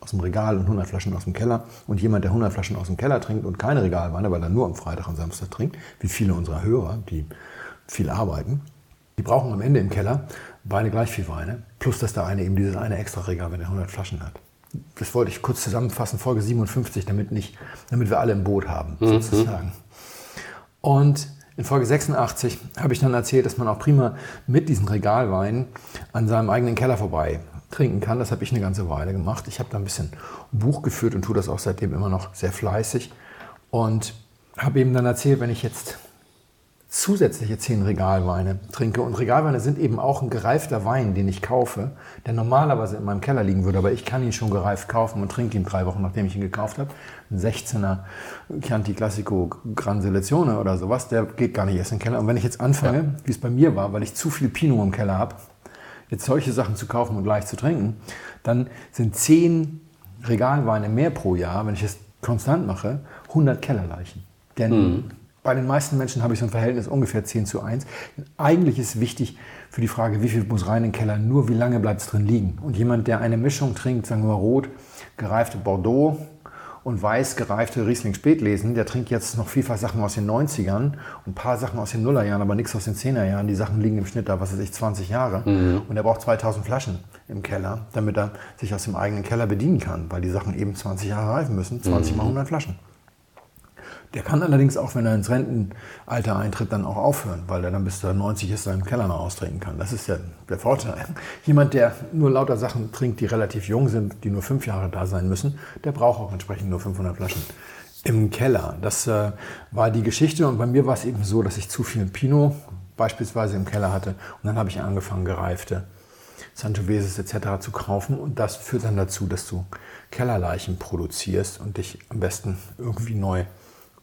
A: aus dem Regal und 100 Flaschen aus dem Keller. Und jemand, der 100 Flaschen aus dem Keller trinkt und keine Regalweine, weil er nur am Freitag und Samstag trinkt, wie viele unserer Hörer, die viel arbeiten, die brauchen am Ende im Keller beide gleich viel Weine. Plus, dass der eine eben dieses eine extra Regal, wenn er 100 Flaschen hat. Das wollte ich kurz zusammenfassen, Folge 57, damit, nicht, damit wir alle im Boot haben, mhm. sozusagen. Und in Folge 86 habe ich dann erzählt, dass man auch prima mit diesen Regalweinen an seinem eigenen Keller vorbei trinken kann. Das habe ich eine ganze Weile gemacht. Ich habe da ein bisschen Buch geführt und tue das auch seitdem immer noch sehr fleißig. Und habe eben dann erzählt, wenn ich jetzt zusätzliche zehn Regalweine trinke. Und Regalweine sind eben auch ein gereifter Wein, den ich kaufe, der normalerweise in meinem Keller liegen würde. Aber ich kann ihn schon gereift kaufen und trinke ihn drei Wochen, nachdem ich ihn gekauft habe. Ein 16er Chianti Classico Gran Selezione oder sowas, der geht gar nicht erst in den Keller. Und wenn ich jetzt anfange, ja. wie es bei mir war, weil ich zu viel Pinot im Keller habe, jetzt solche Sachen zu kaufen und leicht zu trinken, dann sind zehn Regalweine mehr pro Jahr, wenn ich es konstant mache, 100 Kellerleichen. Denn mhm. Bei den meisten Menschen habe ich so ein Verhältnis ungefähr 10 zu 1. Eigentlich ist wichtig für die Frage, wie viel muss rein in den Keller, nur wie lange bleibt es drin liegen. Und jemand, der eine Mischung trinkt, sagen wir mal rot, gereifte Bordeaux und weiß gereifte Riesling Spätlesen, der trinkt jetzt noch vielfach Sachen aus den 90ern und ein paar Sachen aus den Nullerjahren, aber nichts aus den 10er Jahren. Die Sachen liegen im Schnitt da, was weiß ich, 20 Jahre. Mhm. Und er braucht 2000 Flaschen im Keller, damit er sich aus dem eigenen Keller bedienen kann, weil die Sachen eben 20 Jahre reifen müssen, 20 mhm. mal 100 Flaschen. Der kann allerdings auch, wenn er ins Rentenalter eintritt, dann auch aufhören, weil er dann bis er 90 ist, seinen Keller noch austrinken kann. Das ist ja der Vorteil. Jemand, der nur lauter Sachen trinkt, die relativ jung sind, die nur fünf Jahre da sein müssen, der braucht auch entsprechend nur 500 Flaschen im Keller. Das äh, war die Geschichte und bei mir war es eben so, dass ich zu viel Pinot beispielsweise im Keller hatte und dann habe ich angefangen, gereifte Sangiovese etc. zu kaufen und das führt dann dazu, dass du Kellerleichen produzierst und dich am besten irgendwie neu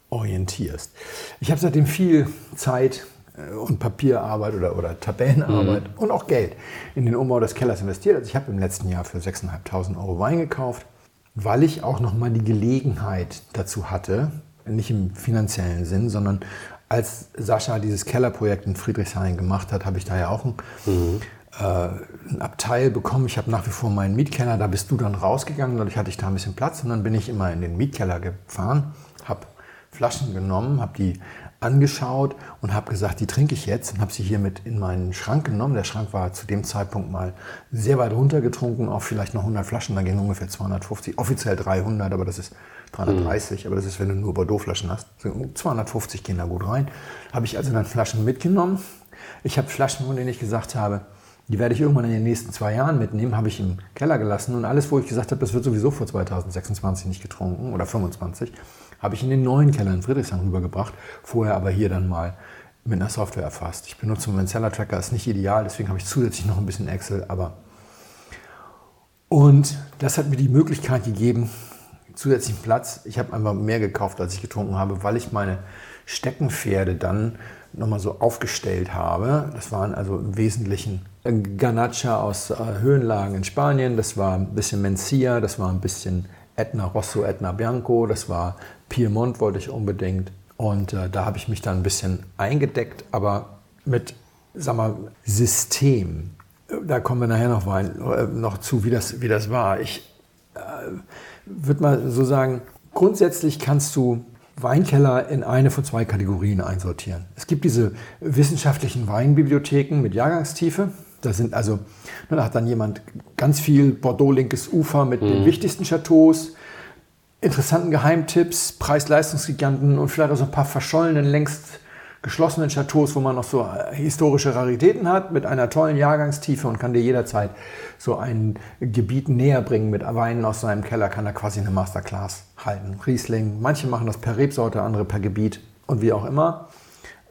A: orientierst. Ich habe seitdem viel Zeit äh, und Papierarbeit oder, oder Tabellenarbeit mhm. und auch Geld in den Umbau des Kellers investiert. Also ich habe im letzten Jahr für 6.500 Euro Wein gekauft, weil ich auch nochmal die Gelegenheit dazu hatte, nicht im finanziellen Sinn, sondern als Sascha dieses Kellerprojekt in Friedrichshain gemacht hat, habe ich da ja auch ein, mhm. äh, ein Abteil bekommen. Ich habe nach wie vor meinen Mietkeller, da bist du dann rausgegangen, dadurch hatte ich da ein bisschen Platz und dann bin ich immer in den Mietkeller gefahren, habe Flaschen genommen, habe die angeschaut und habe gesagt, die trinke ich jetzt und habe sie hier mit in meinen Schrank genommen. Der Schrank war zu dem Zeitpunkt mal sehr weit runtergetrunken, auf vielleicht noch 100 Flaschen, da gehen ungefähr 250, offiziell 300, aber das ist 330, mhm. aber das ist, wenn du nur Bordeaux-Flaschen hast. 250 gehen da gut rein. Habe ich also dann Flaschen mitgenommen. Ich habe Flaschen, von denen ich gesagt habe, die werde ich irgendwann in den nächsten zwei Jahren mitnehmen, habe ich im Keller gelassen. Und alles, wo ich gesagt habe, das wird sowieso vor 2026 nicht getrunken oder 25, habe ich in den neuen Keller in Friedrichshain rübergebracht, vorher aber hier dann mal mit einer Software erfasst. Ich benutze meinen Seller Tracker, ist nicht ideal, deswegen habe ich zusätzlich noch ein bisschen Excel, aber und das hat mir die Möglichkeit gegeben, zusätzlichen Platz. Ich habe einfach mehr gekauft, als ich getrunken habe, weil ich meine Steckenpferde dann nochmal so aufgestellt habe. Das waren also im Wesentlichen Ganacha aus äh, Höhenlagen in Spanien, das war ein bisschen Mencia, das war ein bisschen Etna Rosso, Etna Bianco, das war Piemont wollte ich unbedingt. Und äh, da habe ich mich dann ein bisschen eingedeckt, aber mit sag mal, System. Da kommen wir nachher noch, rein, äh, noch zu, wie das, wie das war. Ich äh, würde mal so sagen, grundsätzlich kannst du Weinkeller in eine von zwei Kategorien einsortieren. Es gibt diese wissenschaftlichen Weinbibliotheken mit Jahrgangstiefe. Da sind also, da hat dann jemand ganz viel Bordeaux-linkes Ufer mit mhm. den wichtigsten Chateaus interessanten Geheimtipps, Preis-Leistungsgiganten und vielleicht auch so ein paar verschollenen, längst geschlossenen Chateaus, wo man noch so äh, historische Raritäten hat, mit einer tollen Jahrgangstiefe und kann dir jederzeit so ein Gebiet näher bringen mit Weinen aus seinem Keller, kann er quasi eine Masterclass halten. Riesling, manche machen das per Rebsorte, andere per Gebiet und wie auch immer.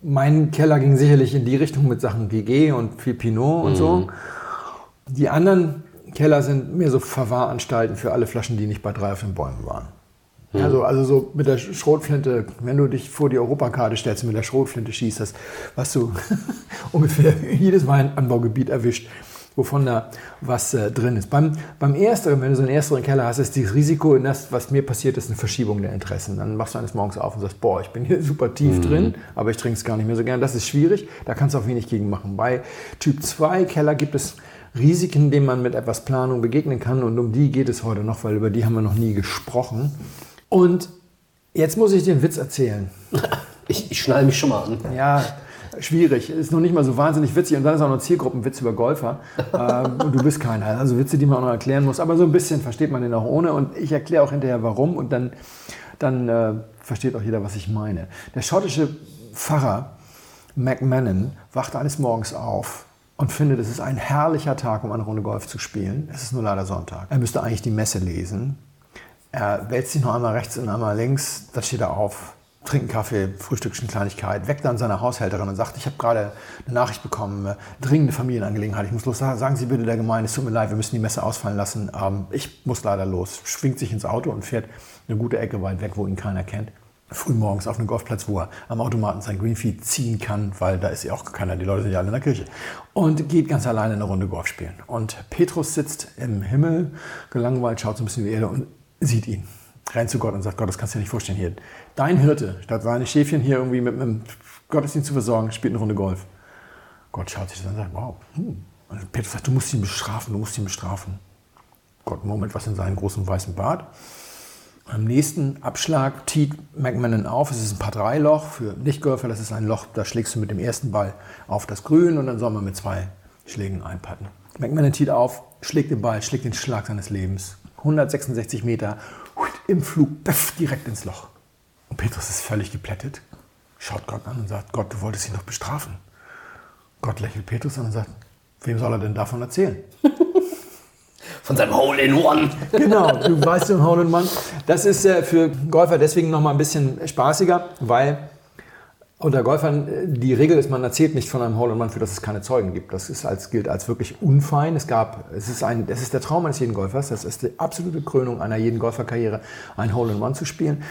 A: Mein Keller ging sicherlich in die Richtung mit Sachen GG und viel Pinot und mhm. so. Die anderen Keller sind mehr so Verwahranstalten für alle Flaschen, die nicht bei drei auf den Bäumen waren. Mhm. Also, also so mit der Schrotflinte, wenn du dich vor die Europakarte stellst und mit der Schrotflinte schießt, das, was du ungefähr jedes Weinanbaugebiet erwischt, wovon da was äh, drin ist. Beim, beim ersteren, wenn du so einen ersteren Keller hast, ist das Risiko, das, was mir passiert, ist eine Verschiebung der Interessen. Dann machst du eines Morgens auf und sagst, boah, ich bin hier super tief mhm. drin, aber ich trinke es gar nicht mehr so gern. Das ist schwierig, da kannst du auch wenig gegen machen. Bei Typ 2 Keller gibt es Risiken, denen man mit etwas Planung begegnen kann. Und um die geht es heute noch, weil über die haben wir noch nie gesprochen. Und jetzt muss ich dir einen Witz erzählen.
C: Ich, ich schnall mich schon mal an.
A: Ja, schwierig. Ist noch nicht mal so wahnsinnig witzig. Und dann ist auch noch Zielgruppenwitz über Golfer. ähm, und du bist keiner. Also Witze, die man auch noch erklären muss. Aber so ein bisschen versteht man den auch ohne. Und ich erkläre auch hinterher, warum. Und dann, dann äh, versteht auch jeder, was ich meine. Der schottische Pfarrer McMahon wacht eines Morgens auf und findet, es ist ein herrlicher Tag, um eine Runde Golf zu spielen. Es ist nur leider Sonntag. Er müsste eigentlich die Messe lesen. Er wälzt sich noch einmal rechts und einmal links. Dann steht er auf, trinkt einen Kaffee, Frühstückchen, Kleinigkeit, weckt dann seine Haushälterin und sagt, ich habe gerade eine Nachricht bekommen, äh, dringende Familienangelegenheit, ich muss los. Sagen Sie bitte der Gemeinde, es tut mir leid, wir müssen die Messe ausfallen lassen. Ähm, ich muss leider los. Schwingt sich ins Auto und fährt eine gute Ecke weit weg, wo ihn keiner kennt frühmorgens auf einem Golfplatz, wo er am Automaten sein Greenfeed ziehen kann, weil da ist ja auch keiner, die Leute sind ja alle in der Kirche. Und geht ganz alleine eine Runde Golf spielen. Und Petrus sitzt im Himmel, gelangweilt, schaut so ein bisschen in die Erde und sieht ihn. Rennt zu Gott und sagt, Gott, das kannst du dir nicht vorstellen hier. Dein Hirte, statt seine Schäfchen hier irgendwie mit einem Gottesdienst zu versorgen, spielt eine Runde Golf. Gott schaut sich das an und sagt, wow. Hm. Und Petrus sagt, du musst ihn bestrafen, du musst ihn bestrafen. Gott murmelt was in seinen großen weißen Bart. Am nächsten Abschlag tiet McMahon auf. Es ist ein Paar-3-Loch für Nichtgolfer. Das ist ein Loch, da schlägst du mit dem ersten Ball auf das Grün und dann soll man mit zwei Schlägen einpatten. McMahon tiet auf, schlägt den Ball, schlägt den Schlag seines Lebens. 166 Meter im Flug, pff, direkt ins Loch. Und Petrus ist völlig geplättet, schaut Gott an und sagt, Gott, du wolltest ihn doch bestrafen. Gott lächelt Petrus an und sagt, wem soll er denn davon erzählen?
C: von seinem Hole in One.
A: Genau, du weißt so ein Hole in One. Das ist äh, für Golfer deswegen noch mal ein bisschen spaßiger, weil unter Golfern äh, die Regel ist, man erzählt nicht von einem Hole in One, für das es keine Zeugen gibt. Das ist als, gilt als wirklich unfein. Es gab, es ist ein, das ist der Traum eines jeden Golfers. Das ist die absolute Krönung einer jeden Golferkarriere, ein Hole in One zu spielen.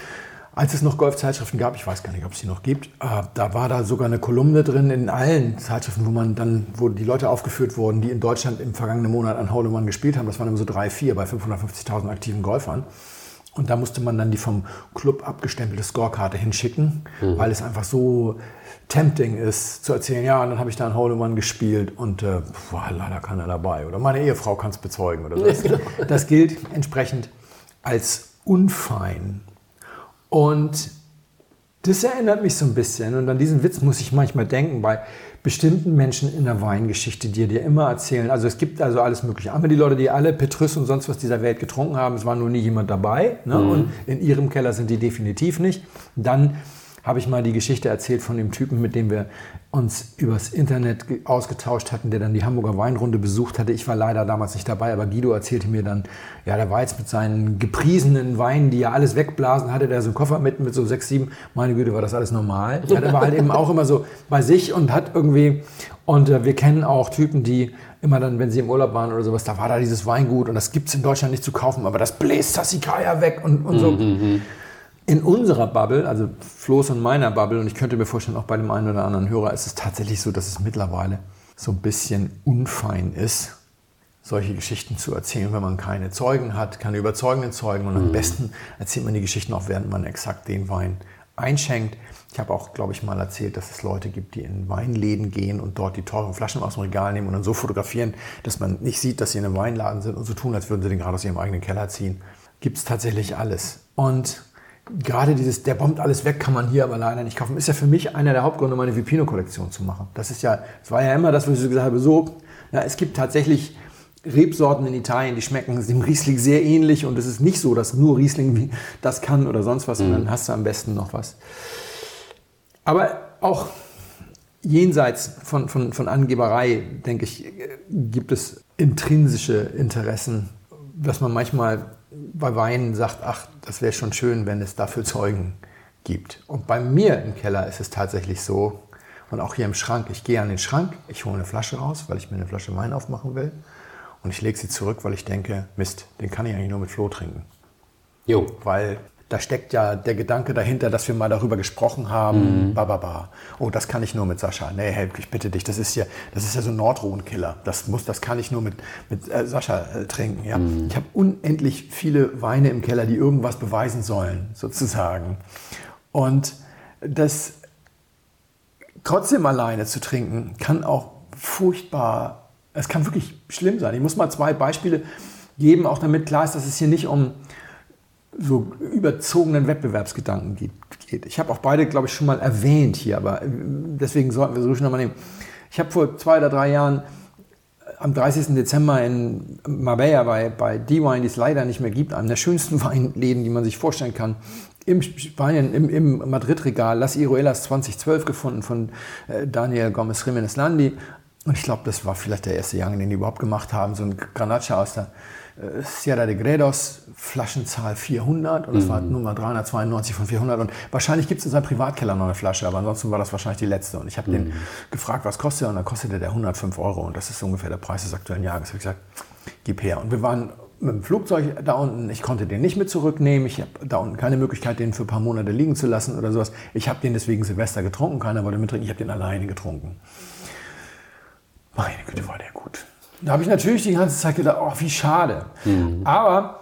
A: Als es noch Golfzeitschriften gab, ich weiß gar nicht, ob es die noch gibt, äh, da war da sogar eine Kolumne drin in allen Zeitschriften, wo man dann, wo die Leute aufgeführt wurden, die in Deutschland im vergangenen Monat an Hole One gespielt haben. Das waren immer so drei, vier bei 550.000 aktiven Golfern. Und da musste man dann die vom Club abgestempelte Scorekarte hinschicken, mhm. weil es einfach so tempting ist, zu erzählen, ja, dann habe ich da ein Hole One gespielt und äh, war leider keiner dabei. Oder meine Ehefrau kann es bezeugen oder so. Das, das gilt entsprechend als unfein. Und das erinnert mich so ein bisschen. Und an diesen Witz muss ich manchmal denken bei bestimmten Menschen in der Weingeschichte, die dir immer erzählen. Also es gibt also alles Mögliche. Einmal die Leute, die alle Petrus und sonst was dieser Welt getrunken haben. Es war nur nie jemand dabei. Ne? Mhm. Und in ihrem Keller sind die definitiv nicht. Dann habe ich mal die Geschichte erzählt von dem Typen, mit dem wir uns übers Internet ausgetauscht hatten, der dann die Hamburger Weinrunde besucht hatte. Ich war leider damals nicht dabei, aber Guido erzählte mir dann, ja, der war jetzt mit seinen gepriesenen Weinen, die ja alles wegblasen, hatte der so einen Koffer mit, mit so sechs, sieben. Meine Güte, war das alles normal. Ja, der war halt eben auch immer so bei sich und hat irgendwie, und äh, wir kennen auch Typen, die immer dann, wenn sie im Urlaub waren oder sowas, da war da dieses Weingut und das gibt es in Deutschland nicht zu kaufen, aber das bläst Tassikaya weg und, und so. Mhm, mhm in unserer Bubble, also Flo's und meiner Bubble, und ich könnte mir vorstellen, auch bei dem einen oder anderen Hörer, ist es tatsächlich so, dass es mittlerweile so ein bisschen unfein ist, solche Geschichten zu erzählen, wenn man keine Zeugen hat, keine überzeugenden Zeugen. Und am mhm. besten erzählt man die Geschichten auch, während man exakt den Wein einschenkt. Ich habe auch, glaube ich, mal erzählt, dass es Leute gibt, die in Weinläden gehen und dort die teuren Flaschen aus dem Regal nehmen und dann so fotografieren, dass man nicht sieht, dass sie in einem Weinladen sind und so tun, als würden sie den gerade aus ihrem eigenen Keller ziehen. Gibt es tatsächlich alles. Und gerade dieses, der bombt alles weg, kann man hier aber leider nicht kaufen, ist ja für mich einer der Hauptgründe, meine Vipino-Kollektion zu machen. Das ist ja, es war ja immer das, was ich so gesagt habe, so, na, es gibt tatsächlich Rebsorten in Italien, die schmecken dem Riesling sehr ähnlich und es ist nicht so, dass nur Riesling das kann oder sonst was mhm. und dann hast du am besten noch was. Aber auch jenseits von, von, von Angeberei, denke ich, gibt es intrinsische Interessen, dass man manchmal bei Weinen sagt, ach, das wäre schon schön, wenn es dafür Zeugen gibt. Und bei mir im Keller ist es tatsächlich so, und auch hier im Schrank, ich gehe an den Schrank, ich hole eine Flasche raus, weil ich mir eine Flasche Wein aufmachen will. Und ich lege sie zurück, weil ich denke, Mist, den kann ich eigentlich nur mit Flo trinken. Jo. Weil da steckt ja der Gedanke dahinter, dass wir mal darüber gesprochen haben, mhm. bababa. Oh, das kann ich nur mit Sascha. Nee, Help, ich bitte dich, das ist ja, das ist ja so ein Nordrhein-Killer. Das muss, das kann ich nur mit, mit äh, Sascha äh, trinken. Ja? Mhm. Ich habe unendlich viele Weine im Keller, die irgendwas beweisen sollen, sozusagen. Und das trotzdem alleine zu trinken, kann auch furchtbar, es kann wirklich schlimm sein. Ich muss mal zwei Beispiele geben, auch damit klar ist, dass es hier nicht um so überzogenen Wettbewerbsgedanken geht. Ich habe auch beide, glaube ich, schon mal erwähnt hier, aber äh, deswegen sollten wir ruhig nochmal nehmen. Ich habe vor zwei oder drei Jahren äh, am 30. Dezember in Marbella bei, bei D-Wine, die es leider nicht mehr gibt, einem der schönsten Weinläden, die man sich vorstellen kann, im Spanien, im, im Madrid-Regal Las Iruelas 2012 gefunden von äh, Daniel Gomez Jiménez Landi. Und ich glaube, das war vielleicht der erste Jahr, den die überhaupt gemacht haben. So ein Granacha aus der äh, Sierra de Gredos, Flaschenzahl 400 und das mhm. war Nummer 392 von 400 und wahrscheinlich gibt es in seinem Privatkeller noch eine Flasche, aber ansonsten war das wahrscheinlich die letzte und ich habe mhm. den gefragt, was kostet er und dann kostete der 105 Euro und das ist ungefähr der Preis des aktuellen Jahres. Ich habe gesagt, gib her und wir waren mit dem Flugzeug da unten, ich konnte den nicht mit zurücknehmen, ich habe da unten keine Möglichkeit, den für ein paar Monate liegen zu lassen oder sowas. Ich habe den deswegen Silvester getrunken, keiner wollte mittrinken, ich habe den alleine getrunken. Meine Güte, war der gut. Da habe ich natürlich die ganze Zeit gedacht, oh, wie schade. Mhm. Aber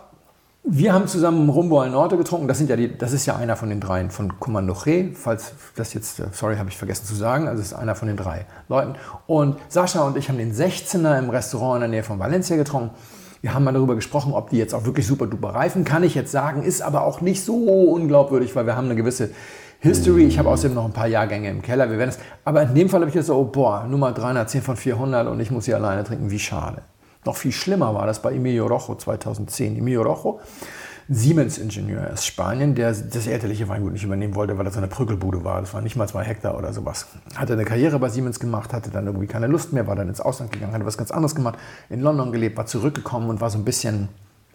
A: wir haben zusammen Rumbo al Norte getrunken. Das, sind ja die, das ist ja einer von den dreien von Kommando Che, falls das jetzt, äh, sorry, habe ich vergessen zu sagen. Also ist einer von den drei Leuten. Und Sascha und ich haben den 16er im Restaurant in der Nähe von Valencia getrunken. Wir haben mal darüber gesprochen, ob die jetzt auch wirklich super duper reifen. Kann ich jetzt sagen, ist aber auch nicht so unglaubwürdig, weil wir haben eine gewisse History. Ich habe außerdem noch ein paar Jahrgänge im Keller. Wir werden es. Aber in dem Fall habe ich jetzt so, oh, boah, Nummer 310 von 400 und ich muss sie alleine trinken. Wie schade. Noch viel schlimmer war das bei Emilio Rojo 2010. Emilio Rojo, Siemens-Ingenieur aus Spanien, der das elterliche Weingut nicht übernehmen wollte, weil das eine Prügelbude war. Das war nicht mal zwei Hektar oder sowas. Hatte eine Karriere bei Siemens gemacht, hatte dann irgendwie keine Lust mehr, war dann ins Ausland gegangen, hatte was ganz anderes gemacht, in London gelebt, war zurückgekommen und war so ein bisschen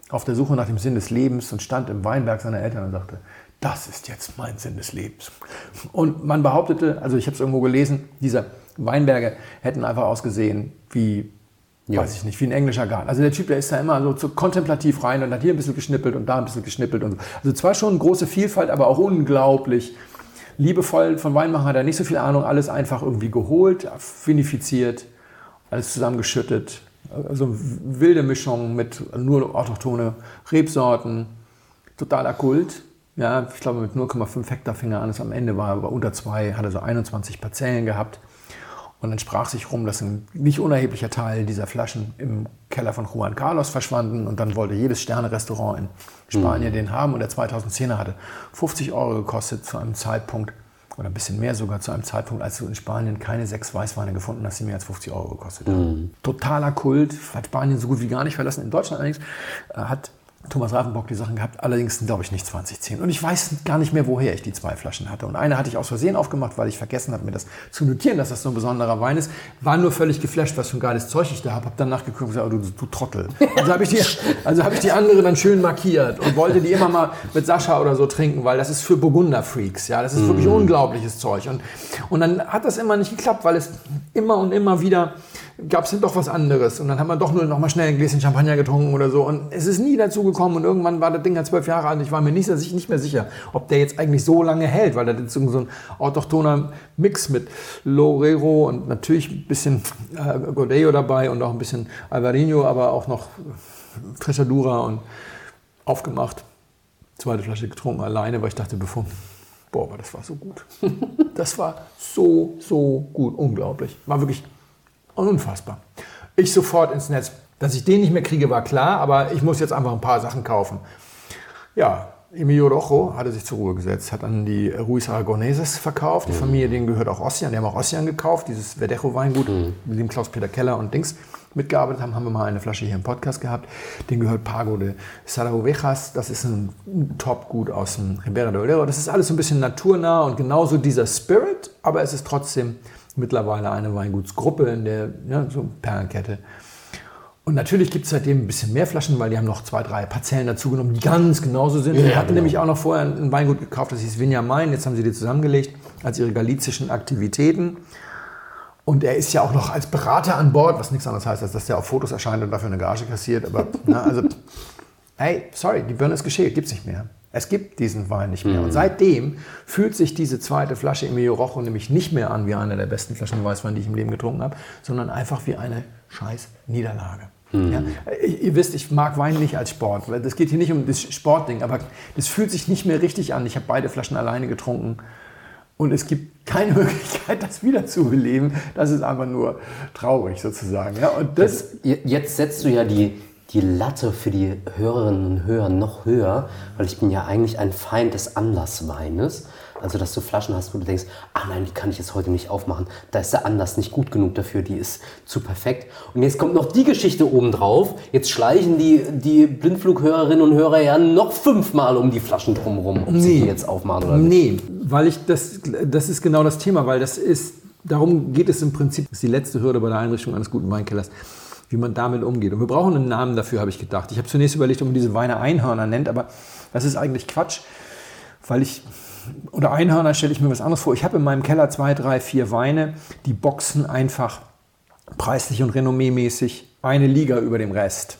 A: auf der Suche nach dem Sinn des Lebens und stand im Weinberg seiner Eltern und sagte, das ist jetzt mein Sinn des Lebens. Und man behauptete, also ich habe es irgendwo gelesen, diese Weinberge hätten einfach ausgesehen wie, ja. weiß ich nicht, wie ein englischer Garten. Also der Typ, der ist da immer so, so kontemplativ rein und hat hier ein bisschen geschnippelt und da ein bisschen geschnippelt. Und so. Also zwar schon eine große Vielfalt, aber auch unglaublich liebevoll. Von Weinmachen hat er nicht so viel Ahnung, alles einfach irgendwie geholt, vinifiziert, alles zusammengeschüttet. Also wilde Mischung mit nur autochtone Rebsorten, totaler Kult. Ja, ich glaube mit 0,5 Hektar fing er an. Am Ende war er unter zwei, hatte so 21 Parzellen gehabt. Und dann sprach sich rum, dass ein nicht unerheblicher Teil dieser Flaschen im Keller von Juan Carlos verschwanden. Und dann wollte jedes Sterne-Restaurant in Spanien mhm. den haben. Und der 2010er hatte 50 Euro gekostet zu einem Zeitpunkt, oder ein bisschen mehr sogar zu einem Zeitpunkt, als du in Spanien keine sechs Weißweine gefunden hast, die mehr als 50 Euro gekostet haben. Mhm. Totaler Kult, hat Spanien so gut wie gar nicht verlassen. In Deutschland allerdings äh, hat Thomas Ravenbock die Sachen gehabt, allerdings glaube ich nicht 2010. Und ich weiß gar nicht mehr, woher ich die zwei Flaschen hatte. Und eine hatte ich aus Versehen aufgemacht, weil ich vergessen habe, mir das zu notieren, dass das so ein besonderer Wein ist. War nur völlig geflasht, was für ein geiles Zeug ich da habe. Habe dann nachgeguckt und gesagt, oh, du, du Trottel. Also habe ich, die, also hab ich die andere dann schön markiert und wollte die immer mal mit Sascha oder so trinken, weil das ist für Burgunder-Freaks. Ja, das ist wirklich mm. unglaubliches Zeug. Und, und dann hat das immer nicht geklappt, weil es immer und immer wieder gab es dann doch was anderes. Und dann haben wir doch nur noch mal schnell ein Gläschen Champagner getrunken oder so. Und es ist nie dazu gekommen. Und irgendwann war das Ding ja zwölf Jahre alt. Ich war mir nicht, nicht mehr sicher, ob der jetzt eigentlich so lange hält, weil das ist so ein autochthoner Mix mit Lorero und natürlich ein bisschen äh, Godeo dabei und auch ein bisschen Alvarinho, aber auch noch Treschadura und aufgemacht. Zweite Flasche getrunken alleine, weil ich dachte, bevor boah, aber das war so gut. Das war so, so gut, unglaublich. War wirklich Unfassbar. Ich sofort ins Netz. Dass ich den nicht mehr kriege, war klar, aber ich muss jetzt einfach ein paar Sachen kaufen. Ja, Emilio Rojo hatte sich zur Ruhe gesetzt, hat dann die Ruiz Aragoneses verkauft. Die mhm. Familie, denen gehört auch Ossian. Die haben auch Ossian gekauft, dieses Verdejo-Weingut, mhm. mit dem Klaus-Peter Keller und Dings mitgearbeitet haben. Haben wir mal eine Flasche hier im Podcast gehabt. Den gehört Pago de Saragovejas. Das ist ein Top-Gut aus dem Ribera de Olero. Das ist alles so ein bisschen naturnah und genauso dieser Spirit, aber es ist trotzdem mittlerweile eine Weingutsgruppe in der ja, so Perlenkette. Und natürlich gibt es seitdem ein bisschen mehr Flaschen, weil die haben noch zwei, drei Parzellen dazugenommen, die ganz genauso sind.
C: Ja,
A: die hatten
C: genau.
A: nämlich auch noch vorher ein Weingut gekauft, das hieß Vinja Main. Jetzt haben sie die zusammengelegt als ihre galizischen Aktivitäten. Und er ist ja auch noch als Berater an Bord, was nichts anderes heißt, als dass der auf Fotos erscheint und dafür eine Gage kassiert. Aber, na, also, hey, sorry, die Birne ist geschält, gibt's nicht mehr. Es gibt diesen Wein nicht mehr. Und seitdem fühlt sich diese zweite Flasche Emilio Rojo nämlich nicht mehr an wie eine der besten Flaschen Weißwein, die ich im Leben getrunken habe, sondern einfach wie eine scheiß Niederlage. Ja, ihr wisst, ich mag Wein nicht als Sport. Das geht hier nicht um das Sportding, aber das fühlt sich nicht mehr richtig an. Ich habe beide Flaschen alleine getrunken und es gibt keine Möglichkeit, das wiederzubeleben. Das ist einfach nur traurig sozusagen. Ja, und das,
C: Jetzt, jetzt setzt du ja die, die Latte für die Hörerinnen und Hörer noch höher, weil ich bin ja eigentlich ein Feind des Anlassweines. Also, dass du Flaschen hast, wo du denkst, ah nein, die kann ich jetzt heute nicht aufmachen. Da ist der Anlass nicht gut genug dafür, die ist zu perfekt. Und jetzt kommt noch die Geschichte obendrauf. Jetzt schleichen die, die Blindflughörerinnen und Hörer ja noch fünfmal um die Flaschen drumherum, ob sie
A: Nee.
C: die jetzt aufmachen oder nicht.
A: Nee, weil ich das, das ist genau das Thema, weil das ist, darum geht es im Prinzip, das ist die letzte Hürde bei der Einrichtung eines guten Weinkellers, wie man damit umgeht. Und wir brauchen einen Namen dafür, habe ich gedacht. Ich habe zunächst überlegt, ob man diese Weine Einhörner nennt, aber das ist eigentlich Quatsch, weil ich, unter Einhörner stelle ich mir was anderes vor. Ich habe in meinem Keller zwei, drei, vier Weine, die boxen einfach preislich und renommeemäßig eine Liga über dem Rest.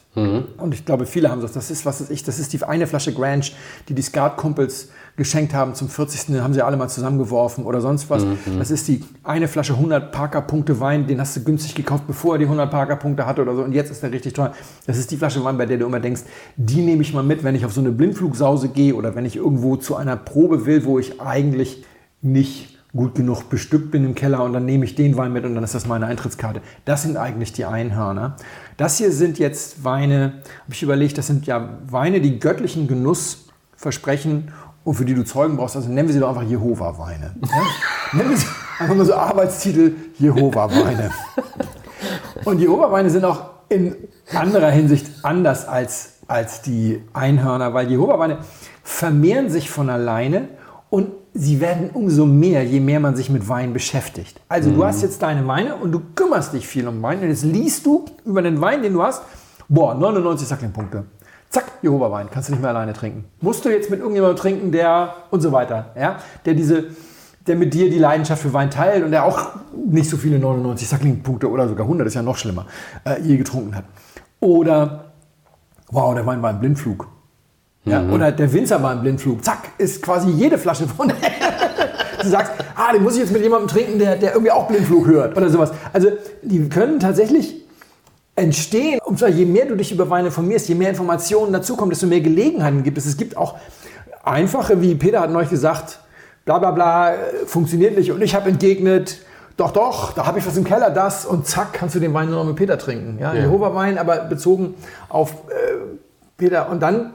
A: Und ich glaube, viele haben das. Das ist, was weiß ich, das ist die eine Flasche Grange, die die Skat-Kumpels geschenkt haben zum 40. Den haben sie alle mal zusammengeworfen oder sonst was. Das ist die eine Flasche 100 Parker-Punkte Wein, den hast du günstig gekauft, bevor er die 100 Parker-Punkte hatte oder so. Und jetzt ist der richtig teuer. Das ist die Flasche Wein, bei der du immer denkst, die nehme ich mal mit, wenn ich auf so eine Blindflugsause gehe oder wenn ich irgendwo zu einer Probe will, wo ich eigentlich nicht gut genug bestückt bin im Keller und dann nehme ich den Wein mit und dann ist das meine Eintrittskarte. Das sind eigentlich die Einhörner. Das hier sind jetzt Weine, habe ich überlegt, das sind ja Weine, die göttlichen Genuss versprechen und für die du Zeugen brauchst. Also nennen wir sie doch einfach Jehova-Weine. Ja? nennen wir sie einfach mal so Arbeitstitel Jehova-Weine. Und Jehova-Weine sind auch in anderer Hinsicht anders als, als die Einhörner, weil Jehova-Weine vermehren sich von alleine und sie werden umso mehr, je mehr man sich mit Wein beschäftigt. Also du hast jetzt deine Weine und du kümmerst dich viel um Wein und jetzt liest du über den Wein, den du hast, boah, 99 Sackling-Punkte. Zack, Jehova-Wein, kannst du nicht mehr alleine trinken. Musst du jetzt mit irgendjemandem trinken, der und so weiter, ja, der diese der mit dir die Leidenschaft für Wein teilt und der auch nicht so viele 99 Sackling-Punkte oder sogar 100, ist ja noch schlimmer, äh, je getrunken hat. Oder, wow, der Wein war ein Blindflug. Ja, Oder der Winzer war ein Blindflug. Zack, ist quasi jede Flasche von. du sagst, ah, den muss ich jetzt mit jemandem trinken, der, der irgendwie auch Blindflug hört oder sowas. Also die können tatsächlich entstehen. Und zwar je mehr du dich über Wein informierst, je mehr Informationen dazukommen, desto mehr Gelegenheiten gibt es. Es gibt auch einfache, wie Peter hat neulich gesagt, bla bla bla, funktioniert nicht. Und ich habe entgegnet, doch, doch, da habe ich was im Keller, das und zack, kannst du den Wein nur noch mit Peter trinken. Ja, Jehova-Wein, aber bezogen auf äh, Peter. Und dann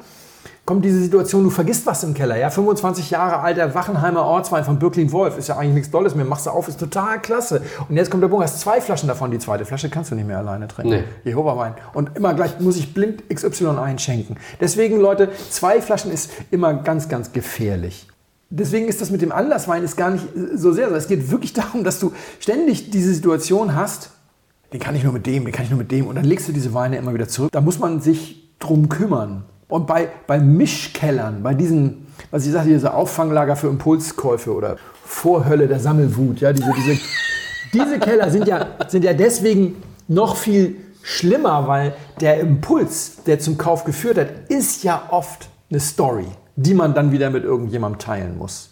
A: kommt diese Situation, du vergisst was im Keller. Ja, 25 Jahre alter Wachenheimer Ortswein von Birklin Wolf ist ja eigentlich nichts Dolles mehr. Machst du auf, ist total klasse. Und jetzt kommt der Punkt, hast zwei Flaschen davon. Die zweite Flasche kannst du nicht mehr alleine trinken.
C: Nee.
A: Jehova-Wein. Und immer gleich muss ich blind XY einschenken. Deswegen, Leute, zwei Flaschen ist immer ganz, ganz gefährlich. Deswegen ist das mit dem Anlasswein ist gar nicht so sehr. Es geht wirklich darum, dass du ständig diese Situation hast, den kann ich nur mit dem, den kann ich nur mit dem. Und dann legst du diese Weine immer wieder zurück. Da muss man sich drum kümmern. Und bei, bei Mischkellern, bei diesen, was ich sagte, diese Auffanglager für Impulskäufe oder Vorhölle der Sammelwut, ja, diese, diese, diese Keller sind ja, sind ja deswegen noch viel schlimmer, weil der Impuls, der zum Kauf geführt hat, ist ja oft eine Story, die man dann wieder mit irgendjemandem teilen muss.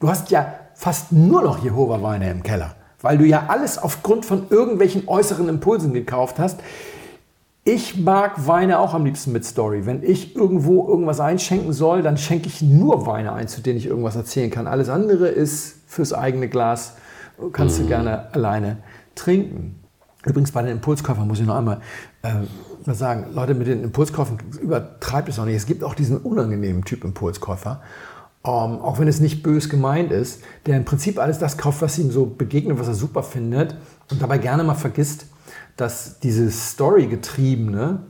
A: Du hast ja fast nur noch Jehova-Weine im Keller, weil du ja alles aufgrund von irgendwelchen äußeren Impulsen gekauft hast. Ich mag Weine auch am liebsten mit Story. Wenn ich irgendwo irgendwas einschenken soll, dann schenke ich nur Weine ein, zu denen ich irgendwas erzählen kann. Alles andere ist fürs eigene Glas, kannst du gerne alleine trinken. Übrigens bei den Impulskäufern muss ich noch einmal äh, sagen. Leute, mit den Impulskäufen übertreibt es auch nicht. Es gibt auch diesen unangenehmen Typ Impulskäufer. Ähm, auch wenn es nicht bös gemeint ist, der im Prinzip alles das kauft, was ihm so begegnet, was er super findet und dabei gerne mal vergisst, dass dieses Story-getriebene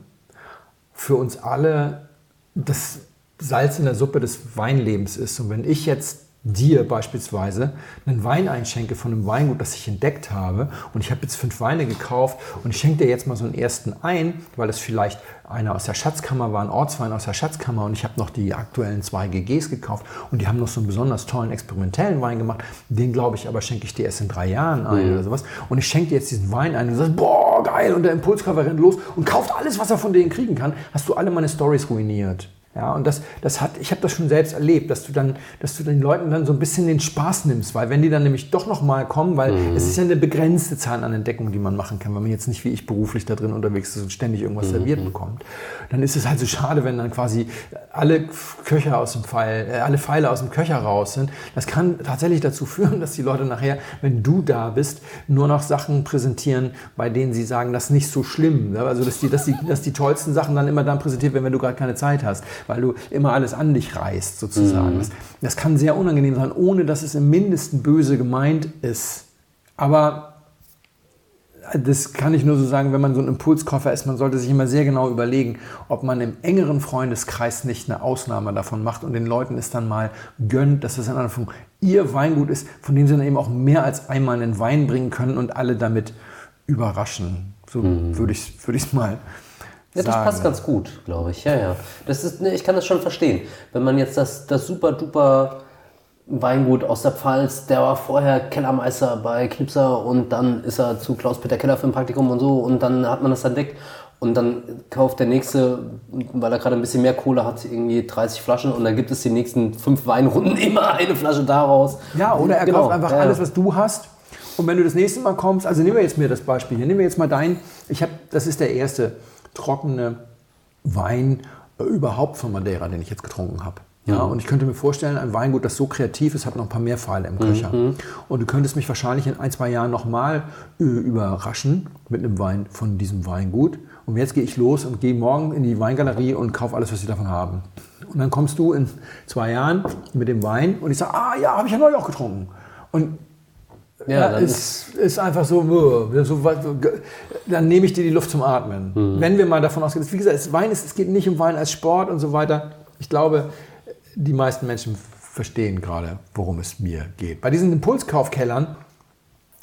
A: für uns alle das Salz in der Suppe des Weinlebens ist. Und wenn ich jetzt dir beispielsweise einen Wein einschenke von einem Weingut, das ich entdeckt habe und ich habe jetzt fünf Weine gekauft und ich schenke dir jetzt mal so einen ersten ein, weil das vielleicht einer aus der Schatzkammer war, ein Ortswein aus der Schatzkammer und ich habe noch die aktuellen zwei GGs gekauft und die haben noch so einen besonders tollen experimentellen Wein gemacht. Den glaube ich aber schenke ich dir erst in drei Jahren ein mhm. oder sowas. Und ich schenke dir jetzt diesen Wein ein und du sagst, boah, geil, und der Impulskörper rennt los und kauft alles, was er von denen kriegen kann. Hast du alle meine Stories ruiniert. Ja, und das, das hat, ich habe das schon selbst erlebt, dass du dann, dass du den Leuten dann so ein bisschen den Spaß nimmst, weil wenn die dann nämlich doch noch mal kommen, weil mhm. es ist ja eine begrenzte Zahl an Entdeckungen, die man machen kann, wenn man jetzt nicht wie ich beruflich da drin unterwegs ist und ständig irgendwas mhm. serviert bekommt, dann ist es halt so schade, wenn dann quasi alle Köcher aus dem Pfeil, äh, alle Pfeile aus dem Köcher raus sind. Das kann tatsächlich dazu führen, dass die Leute nachher, wenn du da bist, nur noch Sachen präsentieren, bei denen sie sagen, das ist nicht so schlimm. Also dass die, dass die, dass die tollsten Sachen dann immer dann präsentiert werden, wenn du gerade keine Zeit hast weil du immer alles an dich reißt, sozusagen. Mhm. Das, das kann sehr unangenehm sein, ohne dass es im Mindesten böse gemeint ist. Aber das kann ich nur so sagen, wenn man so ein Impulskoffer ist, man sollte sich immer sehr genau überlegen, ob man im engeren Freundeskreis nicht eine Ausnahme davon macht und den Leuten es dann mal gönnt, dass das in Form ihr Weingut ist, von dem sie dann eben auch mehr als einmal einen Wein bringen können und alle damit überraschen. So mhm. würde ich es würd mal
C: ja, das passt ganz gut, glaube ich. Ja, ja. Das ist, ne, ich kann das schon verstehen. Wenn man jetzt das, das super duper Weingut aus der Pfalz, der war vorher Kellermeister bei Knipser und dann ist er zu Klaus-Peter Keller für ein Praktikum und so und dann hat man das entdeckt und dann kauft der nächste, weil er gerade ein bisschen mehr Kohle hat, irgendwie 30 Flaschen und dann gibt es die nächsten fünf Weinrunden immer eine Flasche daraus.
A: Ja, oder er genau. kauft einfach ja. alles, was du hast. Und wenn du das nächste Mal kommst, also nehmen wir jetzt mir das Beispiel hier, nehmen wir jetzt mal dein, ich habe, das ist der erste trockene Wein äh, überhaupt von Madeira, den ich jetzt getrunken habe. Ja, mhm. und ich könnte mir vorstellen, ein Weingut, das so kreativ ist, hat noch ein paar mehr Pfeile im Köcher. Mhm. Und du könntest mich wahrscheinlich in ein, zwei Jahren nochmal äh, überraschen mit einem Wein von diesem Weingut. Und jetzt gehe ich los und gehe morgen in die Weingalerie und kaufe alles, was sie davon haben. Und dann kommst du in zwei Jahren mit dem Wein und ich sage, ah ja, habe ich ja neulich auch getrunken. Und ja, ist, ist einfach so, so, dann nehme ich dir die Luft zum Atmen. Mhm. Wenn wir mal davon ausgehen, wie gesagt, es, Wein ist, es geht nicht um Wein als Sport und so weiter. Ich glaube, die meisten Menschen verstehen gerade, worum es mir geht. Bei diesen Impulskaufkellern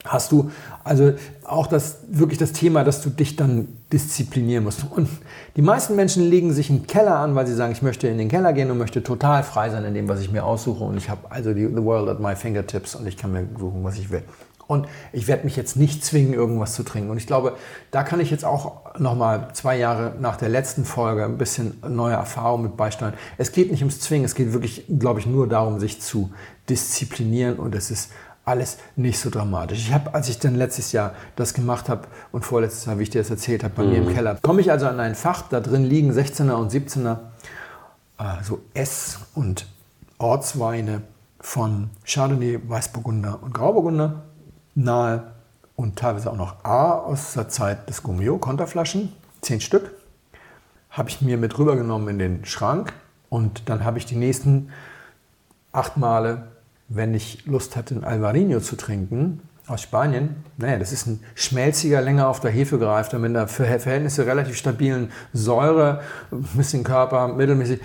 A: hast du also auch das, wirklich das Thema, dass du dich dann disziplinieren musst. Und die meisten Menschen legen sich einen Keller an, weil sie sagen, ich möchte in den Keller gehen und möchte total frei sein in dem, was ich mir aussuche. Und ich habe also die, the world at my fingertips und ich kann mir suchen, was ich will. Und ich werde mich jetzt nicht zwingen, irgendwas zu trinken. Und ich glaube, da kann ich jetzt auch nochmal zwei Jahre nach der letzten Folge ein bisschen neue Erfahrung mit beisteuern. Es geht nicht ums Zwingen, es geht wirklich, glaube ich, nur darum, sich zu disziplinieren. Und es ist alles nicht so dramatisch. Ich habe, als ich dann letztes Jahr das gemacht habe und vorletztes Jahr, wie ich dir das erzählt habe, bei mhm. mir im mhm. Keller, komme ich also an ein Fach, da drin liegen 16er und 17er, äh, so Ess- und Ortsweine von Chardonnay, Weißburgunder und Grauburgunder, nahe und teilweise auch noch A aus der Zeit des Gummio, Konterflaschen, zehn Stück, habe ich mir mit rübergenommen in den Schrank und dann habe ich die nächsten acht Male wenn ich Lust hatte, ein Alvarinho zu trinken aus Spanien, naja, das ist ein schmelziger, länger auf der Hefe gereifter, mit einer für Verhältnisse relativ stabilen Säure, ein bisschen Körper, mittelmäßig.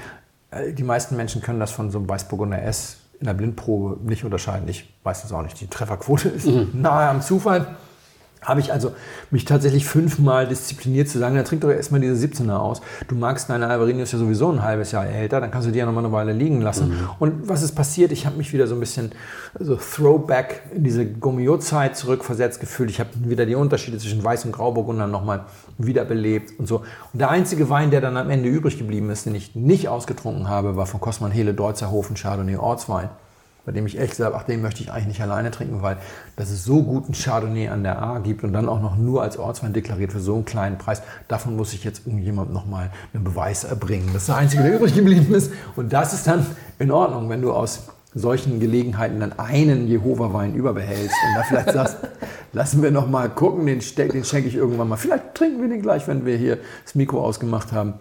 A: Äh, die meisten Menschen können das von so einem Weißburgunder S in der Blindprobe nicht unterscheiden. Ich weiß es auch nicht. Die Trefferquote ist mhm. nahe am Zufall habe ich also mich tatsächlich fünfmal diszipliniert zu sagen, dann trink doch erstmal diese 17er aus. Du magst deine Alvarinius ja sowieso ein halbes Jahr älter, dann kannst du die ja nochmal eine Weile liegen lassen. Mhm. Und was ist passiert? Ich habe mich wieder so ein bisschen so Throwback in diese Gummio-Zeit zurückversetzt gefühlt. Ich habe wieder die Unterschiede zwischen Weiß- und Grauburgunder nochmal wiederbelebt und so. Und der einzige Wein, der dann am Ende übrig geblieben ist, den ich nicht ausgetrunken habe, war von Kosman Hele Deutzerhofen Chardonnay Ortswein bei dem ich echt gesagt habe, ach, den möchte ich eigentlich nicht alleine trinken, weil dass es so guten Chardonnay an der A gibt und dann auch noch nur als Ortswein deklariert für so einen kleinen Preis, davon muss ich jetzt irgendjemand nochmal einen Beweis erbringen. Das ist der einzige, der übrig geblieben ist. Und das ist dann in Ordnung, wenn du aus solchen Gelegenheiten dann einen Jehova-Wein überbehältst und da vielleicht sagst, lassen wir noch mal gucken, den, den schenke ich irgendwann mal. Vielleicht trinken wir den gleich, wenn wir hier das Mikro ausgemacht haben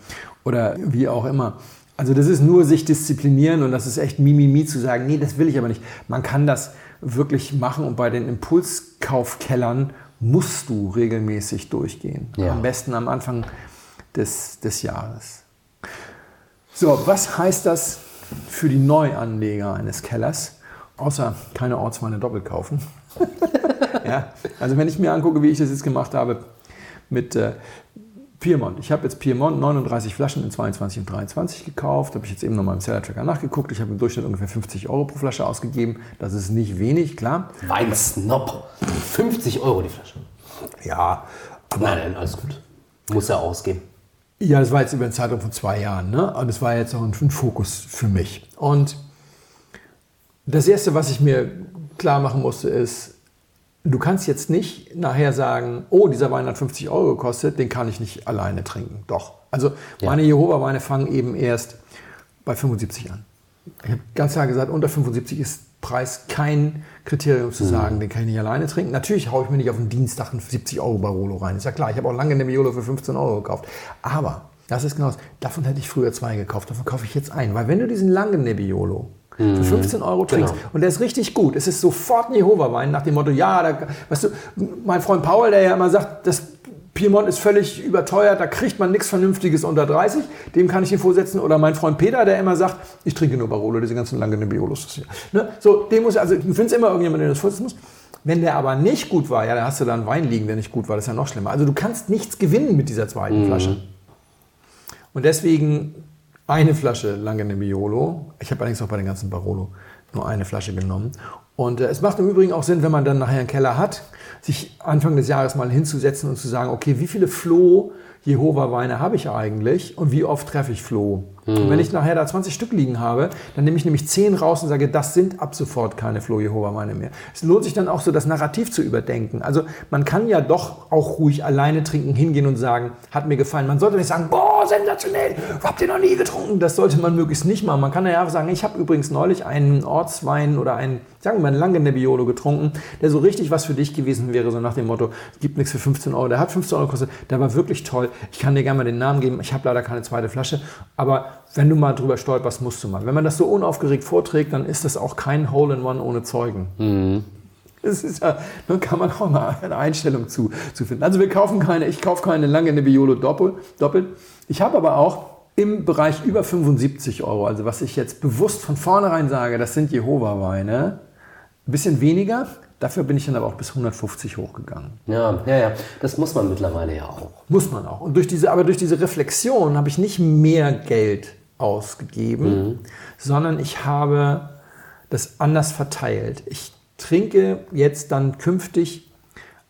A: oder wie auch immer. Also das ist nur sich disziplinieren und das ist echt Mimimi zu sagen, nee, das will ich aber nicht. Man kann das wirklich machen und bei den Impulskaufkellern musst du regelmäßig durchgehen. Ja. Am besten am Anfang des, des Jahres. So, was heißt das für die Neuanleger eines Kellers? außer keine Ortsweine doppelt kaufen. ja, also wenn ich mir angucke, wie ich das jetzt gemacht habe mit äh, Piemont. Ich habe jetzt Piemont 39 Flaschen in 22 und 23 gekauft. Habe ich jetzt eben nochmal im Seller Tracker nachgeguckt. Ich habe im Durchschnitt ungefähr 50 Euro pro Flasche ausgegeben. Das ist nicht wenig, klar.
C: Weinsnob. 50 Euro die Flasche.
A: Ja,
C: aber nein, nein, alles gut. Muss er ausgeben.
A: Ja, das war jetzt über eine Zeitraum von zwei Jahren. Ne? Und das war jetzt auch ein, ein Fokus für mich. Und das Erste, was ich mir klar machen musste, ist, du kannst jetzt nicht nachher sagen, oh, dieser Wein hat 50 Euro gekostet, den kann ich nicht alleine trinken. Doch. Also ja. meine Jehova-Weine fangen eben erst bei 75 an. Ich habe ganz klar gesagt, unter 75 ist Preis kein Kriterium zu mhm. sagen, mhm. den kann ich nicht alleine trinken. Natürlich haue ich mir nicht auf den Dienstag einen 70 Euro Barolo rein. Ist ja klar, ich habe auch lange eine Nebbiolo für 15 Euro gekauft. Aber das ist genau das. Davon hätte ich früher zwei gekauft, davon kaufe ich jetzt einen. Weil wenn du diesen langen Nebbiolo für 15 mhm. Euro trinkst. Genau. Und der ist richtig gut. Es ist sofort ein Jehova-Wein nach dem Motto, ja, da, weißt du, mein Freund Paul, der ja immer sagt, das Piemont ist völlig überteuert, da kriegt man nichts Vernünftiges unter 30, dem kann ich ihn vorsetzen. Oder mein Freund Peter, der immer sagt, ich trinke nur Barolo, diese ganzen langen Nebbiolos. Ne? So, dem muss, also du findest immer irgendjemanden, der das vorsetzen muss. Wenn der aber nicht gut war, ja, dann hast du da einen Wein liegen, der nicht gut war, das ist ja noch schlimmer. Also du kannst nichts gewinnen mit dieser zweiten mhm. Flasche. Und deswegen eine Flasche Lange Nebbiolo. Ich habe allerdings auch bei den ganzen Barolo nur eine Flasche genommen. Und äh, es macht im Übrigen auch Sinn, wenn man dann nachher einen Keller hat, sich Anfang des Jahres mal hinzusetzen und zu sagen, okay, wie viele Floh Jehova-Weine habe ich eigentlich und wie oft treffe ich Floh? Mhm. Und wenn ich nachher da 20 Stück liegen habe, dann nehme ich nämlich 10 raus und sage, das sind ab sofort keine Floh Jehova-Weine mehr. Es lohnt sich dann auch so, das Narrativ zu überdenken. Also man kann ja doch auch ruhig alleine trinken, hingehen und sagen, hat mir gefallen. Man sollte nicht sagen, boah, sensationell, habt ihr noch nie getrunken? Das sollte man möglichst nicht machen. Man kann ja auch sagen, ich habe übrigens neulich einen Ortswein oder einen, sagen wir mal, einen langen Nebbiolo getrunken, der so richtig was für dich gewesen wäre, so nach dem Motto, es gibt nichts für 15 Euro. Der hat 15 Euro gekostet, der war wirklich toll. Ich kann dir gerne mal den Namen geben. Ich habe leider keine zweite Flasche, aber wenn du mal drüber stolperst, musst du mal. Wenn man das so unaufgeregt vorträgt, dann ist das auch kein Hole-in-One ohne Zeugen. Mhm. Das ist ja, da kann man auch mal eine Einstellung zu, zu finden. Also wir kaufen keine, ich kaufe keine lange Nebbiolo doppelt. doppelt. Ich habe aber auch im Bereich über 75 Euro, also was ich jetzt bewusst von vornherein sage, das sind Jehova-Weine, ein bisschen weniger, Dafür bin ich dann aber auch bis 150 hochgegangen.
C: Ja, ja, ja. Das muss man mittlerweile ja auch.
A: Muss man auch. Und durch diese, aber durch diese Reflexion habe ich nicht mehr Geld ausgegeben, mhm. sondern ich habe das anders verteilt. Ich trinke jetzt dann künftig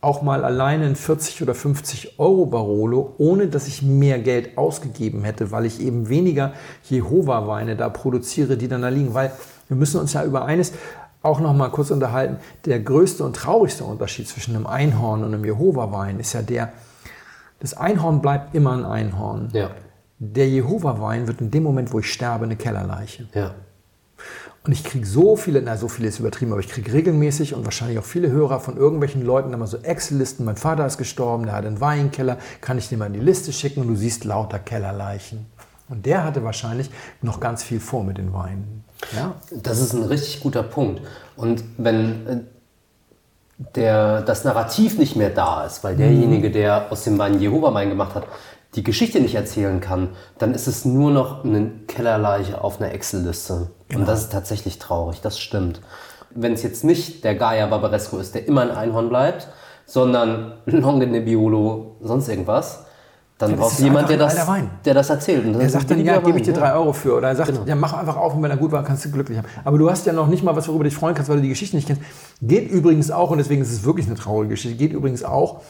A: auch mal alleine ein 40 oder 50 Euro Barolo, ohne dass ich mehr Geld ausgegeben hätte, weil ich eben weniger Jehova-Weine da produziere, die dann da liegen. Weil wir müssen uns ja über eines, auch noch mal kurz unterhalten. Der größte und traurigste Unterschied zwischen einem Einhorn und einem Jehova-Wein ist ja der, das Einhorn bleibt immer ein Einhorn. Ja. Der Jehova-Wein wird in dem Moment, wo ich sterbe, eine Kellerleiche. Ja. Und ich kriege so viele, na so viele ist übertrieben, aber ich kriege regelmäßig und wahrscheinlich auch viele Hörer von irgendwelchen Leuten immer so Excel-Listen. Mein Vater ist gestorben, der hat einen Weinkeller, kann ich dir mal in die Liste schicken und du siehst lauter Kellerleichen. Und der hatte wahrscheinlich noch ganz viel vor mit den Weinen.
C: Ja. Das ist ein richtig guter Punkt. Und wenn äh, der, das Narrativ nicht mehr da ist, weil derjenige, mhm. der aus dem Wein Jehova-Wein gemacht hat, die Geschichte nicht erzählen kann, dann ist es nur noch eine Kellerleiche auf einer Excel-Liste. Genau. Und das ist tatsächlich traurig, das stimmt. Wenn es jetzt nicht der Gaia Barbaresco ist, der immer ein Einhorn bleibt, sondern Longe Nebbiolo, sonst irgendwas, dann brauchst du jemanden, der das, der das erzählt.
A: Und der sagt dann, ja, gebe ich dir drei Euro für. Oder er sagt, genau. ja, mach einfach auf und wenn er gut war, kannst du glücklich haben. Aber du hast ja noch nicht mal was, worüber du dich freuen kannst, weil du die Geschichte nicht kennst. Geht übrigens auch, und deswegen ist es wirklich eine traurige Geschichte, geht übrigens auch,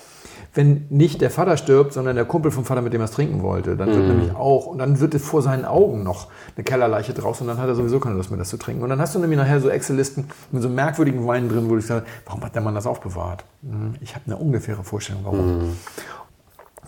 A: wenn nicht der Vater stirbt, sondern der Kumpel vom Vater, mit dem er es trinken wollte. Dann wird mhm. nämlich auch, und dann wird vor seinen Augen noch eine Kellerleiche draus und dann hat er sowieso keine Lust mehr, das zu trinken. Und dann hast du nämlich nachher so Excel-Listen mit so merkwürdigen Weinen drin, wo du sagst, warum hat der Mann das aufbewahrt? Mhm. Ich habe eine ungefähre Vorstellung, warum. Mhm.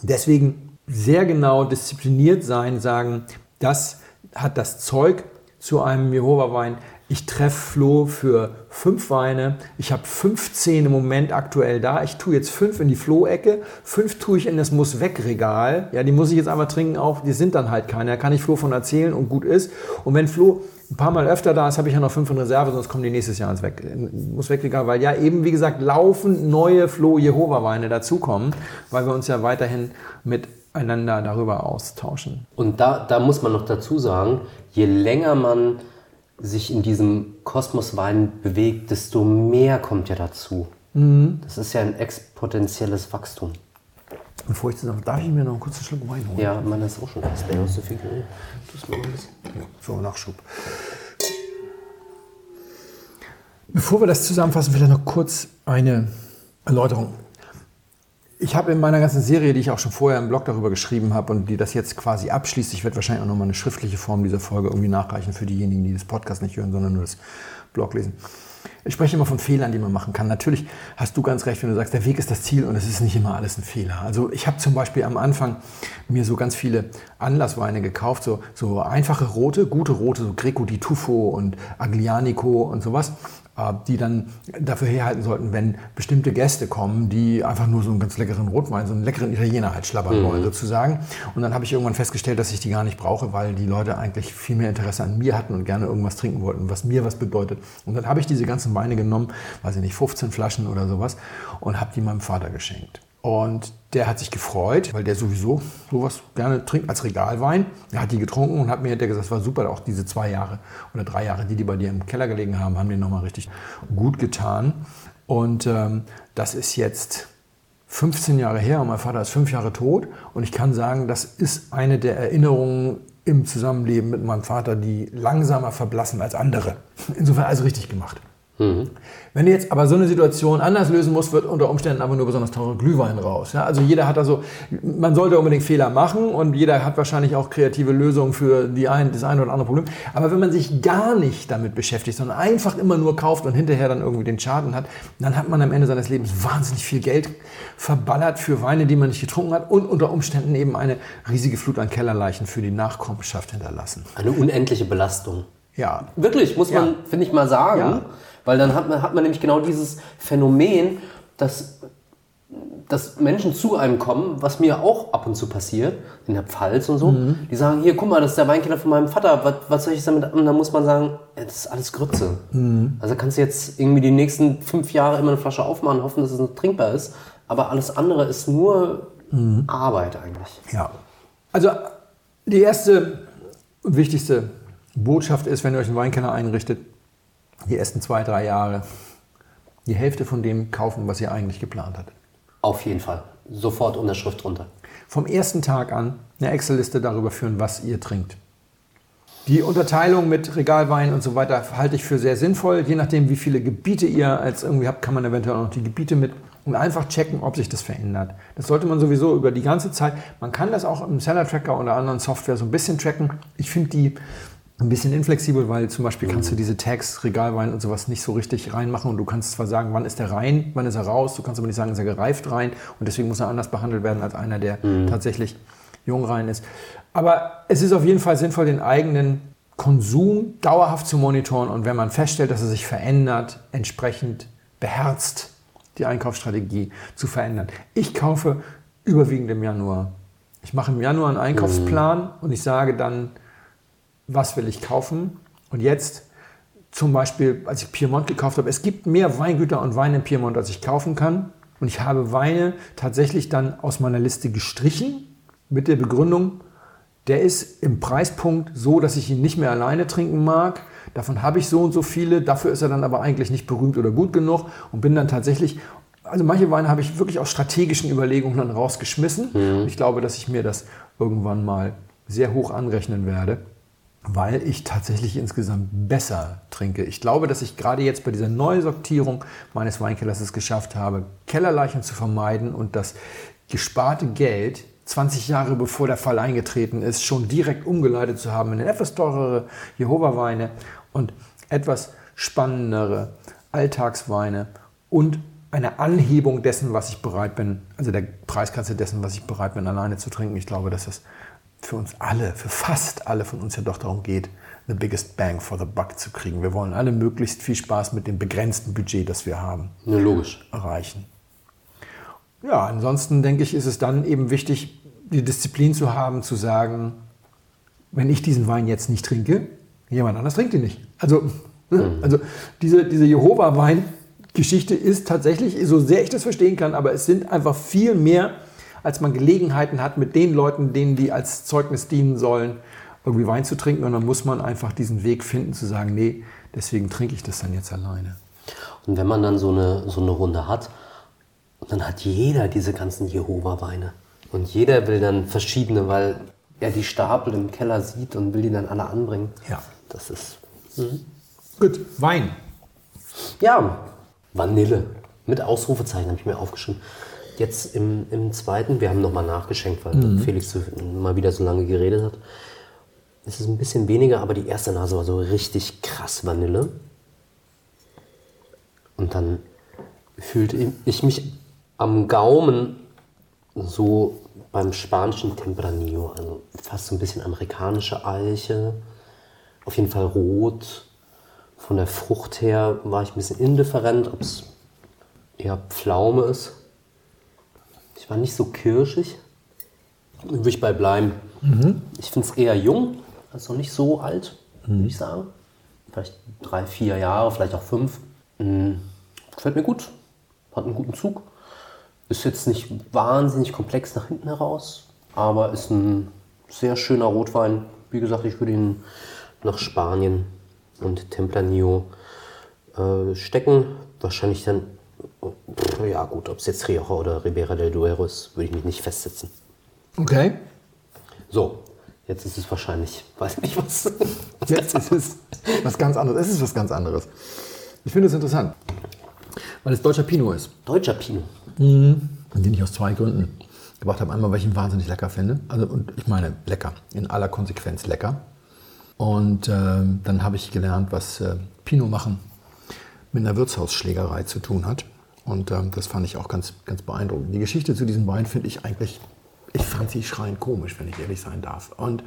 A: Deswegen sehr genau diszipliniert sein, sagen, das hat das Zeug zu einem Jehova-Wein. Ich treffe Flo für fünf Weine. Ich habe 15 im Moment aktuell da. Ich tue jetzt fünf in die Flo-Ecke. Fünf tue ich in das Muss-Weg-Regal. Ja, die muss ich jetzt einmal trinken auch. Die sind dann halt keine. Da kann ich Flo von erzählen und gut ist. Und wenn Flo ein paar Mal öfter da ist, habe ich ja noch fünf in Reserve, sonst kommen die nächstes Jahr ins Weg, muss weggegangen, weil ja eben, wie gesagt, laufend neue Flo Jehova Weine dazukommen, weil wir uns ja weiterhin mit einander darüber austauschen.
C: Und da, da muss man noch dazu sagen, je länger man sich in diesem Kosmos Wein bewegt, desto mehr kommt ja dazu. Mhm. Das ist ja ein exponentielles Wachstum.
A: Bevor ich zusammen, darf ich mir noch einen kurzen Schluck Wein holen?
C: Ja, man ist auch schon fast leer. So viel. Das.
A: Ja, so, Nachschub. Bevor wir das zusammenfassen, vielleicht noch kurz eine Erläuterung. Ich habe in meiner ganzen Serie, die ich auch schon vorher im Blog darüber geschrieben habe und die das jetzt quasi abschließt, ich werde wahrscheinlich auch nochmal eine schriftliche Form dieser Folge irgendwie nachreichen für diejenigen, die das Podcast nicht hören, sondern nur das Blog lesen. Ich spreche immer von Fehlern, die man machen kann. Natürlich hast du ganz recht, wenn du sagst, der Weg ist das Ziel und es ist nicht immer alles ein Fehler. Also ich habe zum Beispiel am Anfang mir so ganz viele Anlassweine gekauft, so, so einfache rote, gute rote, so Greco di Tufo und Aglianico und sowas. Äh, die dann dafür herhalten sollten, wenn bestimmte Gäste kommen, die einfach nur so einen ganz leckeren Rotwein, so einen leckeren Italiener halt schlabbern mhm. wollen sozusagen. Und dann habe ich irgendwann festgestellt, dass ich die gar nicht brauche, weil die Leute eigentlich viel mehr Interesse an mir hatten und gerne irgendwas trinken wollten, was mir was bedeutet. Und dann habe ich diese ganzen Weine genommen, weiß ich nicht, 15 Flaschen oder sowas und habe die meinem Vater geschenkt. Und der hat sich gefreut, weil der sowieso sowas gerne trinkt als Regalwein. Er hat die getrunken und hat mir der gesagt, es war super, auch diese zwei Jahre oder drei Jahre, die die bei dir im Keller gelegen haben, haben den nochmal richtig gut getan. Und ähm, das ist jetzt 15 Jahre her und mein Vater ist fünf Jahre tot. Und ich kann sagen, das ist eine der Erinnerungen im Zusammenleben mit meinem Vater, die langsamer verblassen als andere. Insofern also richtig gemacht. Mhm. Wenn du jetzt aber so eine Situation anders lösen musst, wird unter Umständen aber nur besonders teure Glühwein raus. Ja, also jeder hat da so, man sollte unbedingt Fehler machen und jeder hat wahrscheinlich auch kreative Lösungen für die ein, das eine oder andere Problem. Aber wenn man sich gar nicht damit beschäftigt, sondern einfach immer nur kauft und hinterher dann irgendwie den Schaden hat, dann hat man am Ende seines Lebens wahnsinnig viel Geld verballert für Weine, die man nicht getrunken hat und unter Umständen eben eine riesige Flut an Kellerleichen für die Nachkommenschaft hinterlassen.
C: Eine unendliche Belastung.
A: Ja.
C: Wirklich, muss man, ja. finde ich mal sagen. Ja. Weil dann hat man, hat man nämlich genau dieses Phänomen, dass, dass Menschen zu einem kommen, was mir auch ab und zu passiert, in der Pfalz und so, mhm. die sagen, hier, guck mal, das ist der Weinkeller von meinem Vater, was, was soll ich damit? Und dann muss man sagen, das ist alles Grütze. Mhm. Also kannst du jetzt irgendwie die nächsten fünf Jahre immer eine Flasche aufmachen, und hoffen, dass es noch trinkbar ist, aber alles andere ist nur mhm. Arbeit eigentlich.
A: Ja. Also die erste und wichtigste Botschaft ist, wenn ihr euch einen Weinkeller einrichtet, die ersten zwei, drei Jahre die Hälfte von dem kaufen, was ihr eigentlich geplant hattet.
C: Auf jeden Fall. Sofort Unterschrift drunter.
A: Vom ersten Tag an eine Excel-Liste darüber führen, was ihr trinkt. Die Unterteilung mit Regalwein und so weiter halte ich für sehr sinnvoll. Je nachdem, wie viele Gebiete ihr als irgendwie habt, kann man eventuell auch noch die Gebiete mit und einfach checken, ob sich das verändert. Das sollte man sowieso über die ganze Zeit. Man kann das auch im Seller Tracker oder anderen Software so ein bisschen tracken. Ich finde die ein bisschen inflexibel, weil zum Beispiel kannst du mhm. diese Tags, Regalwein und sowas nicht so richtig reinmachen und du kannst zwar sagen, wann ist der rein, wann ist er raus, du kannst aber nicht sagen, ist er gereift rein und deswegen muss er anders behandelt werden als einer, der mhm. tatsächlich jung rein ist. Aber es ist auf jeden Fall sinnvoll, den eigenen Konsum dauerhaft zu monitoren und wenn man feststellt, dass er sich verändert, entsprechend beherzt die Einkaufsstrategie zu verändern. Ich kaufe überwiegend im Januar. Ich mache im Januar einen Einkaufsplan mhm. und ich sage dann, was will ich kaufen. Und jetzt zum Beispiel, als ich Piemont gekauft habe, es gibt mehr Weingüter und Weine in Piemont, als ich kaufen kann. Und ich habe Weine tatsächlich dann aus meiner Liste gestrichen mit der Begründung, der ist im Preispunkt so, dass ich ihn nicht mehr alleine trinken mag. Davon habe ich so und so viele. Dafür ist er dann aber eigentlich nicht berühmt oder gut genug und bin dann tatsächlich, also manche Weine habe ich wirklich aus strategischen Überlegungen dann rausgeschmissen. Mhm. Ich glaube, dass ich mir das irgendwann mal sehr hoch anrechnen werde weil ich tatsächlich insgesamt besser trinke. Ich glaube, dass ich gerade jetzt bei dieser Neusortierung meines Weinkellers es geschafft habe, Kellerleichen zu vermeiden und das gesparte Geld 20 Jahre bevor der Fall eingetreten ist, schon direkt umgeleitet zu haben in etwas teurere Jehova-Weine und etwas spannendere Alltagsweine und eine Anhebung dessen, was ich bereit bin, also der Preiskasse dessen, was ich bereit bin, alleine zu trinken. Ich glaube, dass das für uns alle, für fast alle von uns ja doch darum geht, the biggest bang for the buck zu kriegen. Wir wollen alle möglichst viel Spaß mit dem begrenzten Budget, das wir haben,
C: ja, logisch.
A: erreichen. Ja, ansonsten denke ich, ist es dann eben wichtig, die Disziplin zu haben, zu sagen, wenn ich diesen Wein jetzt nicht trinke, jemand anders trinkt ihn nicht. Also, ne? mhm. also diese, diese Jehova-Wein-Geschichte ist tatsächlich, so sehr ich das verstehen kann, aber es sind einfach viel mehr als man Gelegenheiten hat, mit den Leuten, denen die als Zeugnis dienen sollen, irgendwie Wein zu trinken und dann muss man einfach diesen Weg finden zu sagen, nee, deswegen trinke ich das dann jetzt alleine.
C: Und wenn man dann so eine, so eine Runde hat, dann hat jeder diese ganzen Jehova-Weine. Und jeder will dann verschiedene, weil er die Stapel im Keller sieht und will die dann alle anbringen.
A: Ja.
C: Das ist.
A: Gut, Wein.
C: Ja, Vanille. Mit Ausrufezeichen habe ich mir aufgeschrieben. Jetzt im, im zweiten, wir haben nochmal nachgeschenkt, weil Felix so, mal wieder so lange geredet hat. Es ist ein bisschen weniger, aber die erste Nase war so richtig krass Vanille. Und dann fühlte ich mich am Gaumen so beim spanischen Tempranillo, also fast so ein bisschen amerikanische Eiche, auf jeden Fall rot. Von der Frucht her war ich ein bisschen indifferent, ob es eher Pflaume ist. War nicht so kirschig. Würde ich bei bleiben. Ich finde es eher jung, also nicht so alt, würde ich sagen. Vielleicht drei, vier Jahre, vielleicht auch fünf. Mm, Gefällt mir gut. Hat einen guten Zug. Ist jetzt nicht wahnsinnig komplex nach hinten heraus, aber ist ein sehr schöner Rotwein. Wie gesagt, ich würde ihn nach Spanien und Tempranillo äh, stecken. Wahrscheinlich dann, ja gut, ob es jetzt Rioja oder Ribera del Duero ist, würde ich mich nicht festsetzen.
A: Okay.
C: So, jetzt ist es wahrscheinlich, weiß nicht was.
A: Jetzt ist es was ganz anderes. Es ist was ganz anderes. Ich finde es interessant, weil es deutscher Pinot ist.
C: Deutscher Pinot.
A: Und den ich aus zwei Gründen gebracht habe. Einmal, weil ich ihn wahnsinnig lecker finde. Also, und ich meine lecker, in aller Konsequenz lecker. Und ähm, dann habe ich gelernt, was äh, Pinot machen mit einer Wirtshausschlägerei zu tun hat. Und ähm, das fand ich auch ganz, ganz beeindruckend. Die Geschichte zu diesem Wein finde ich eigentlich, ich fand sie schreiend komisch, wenn ich ehrlich sein darf. Und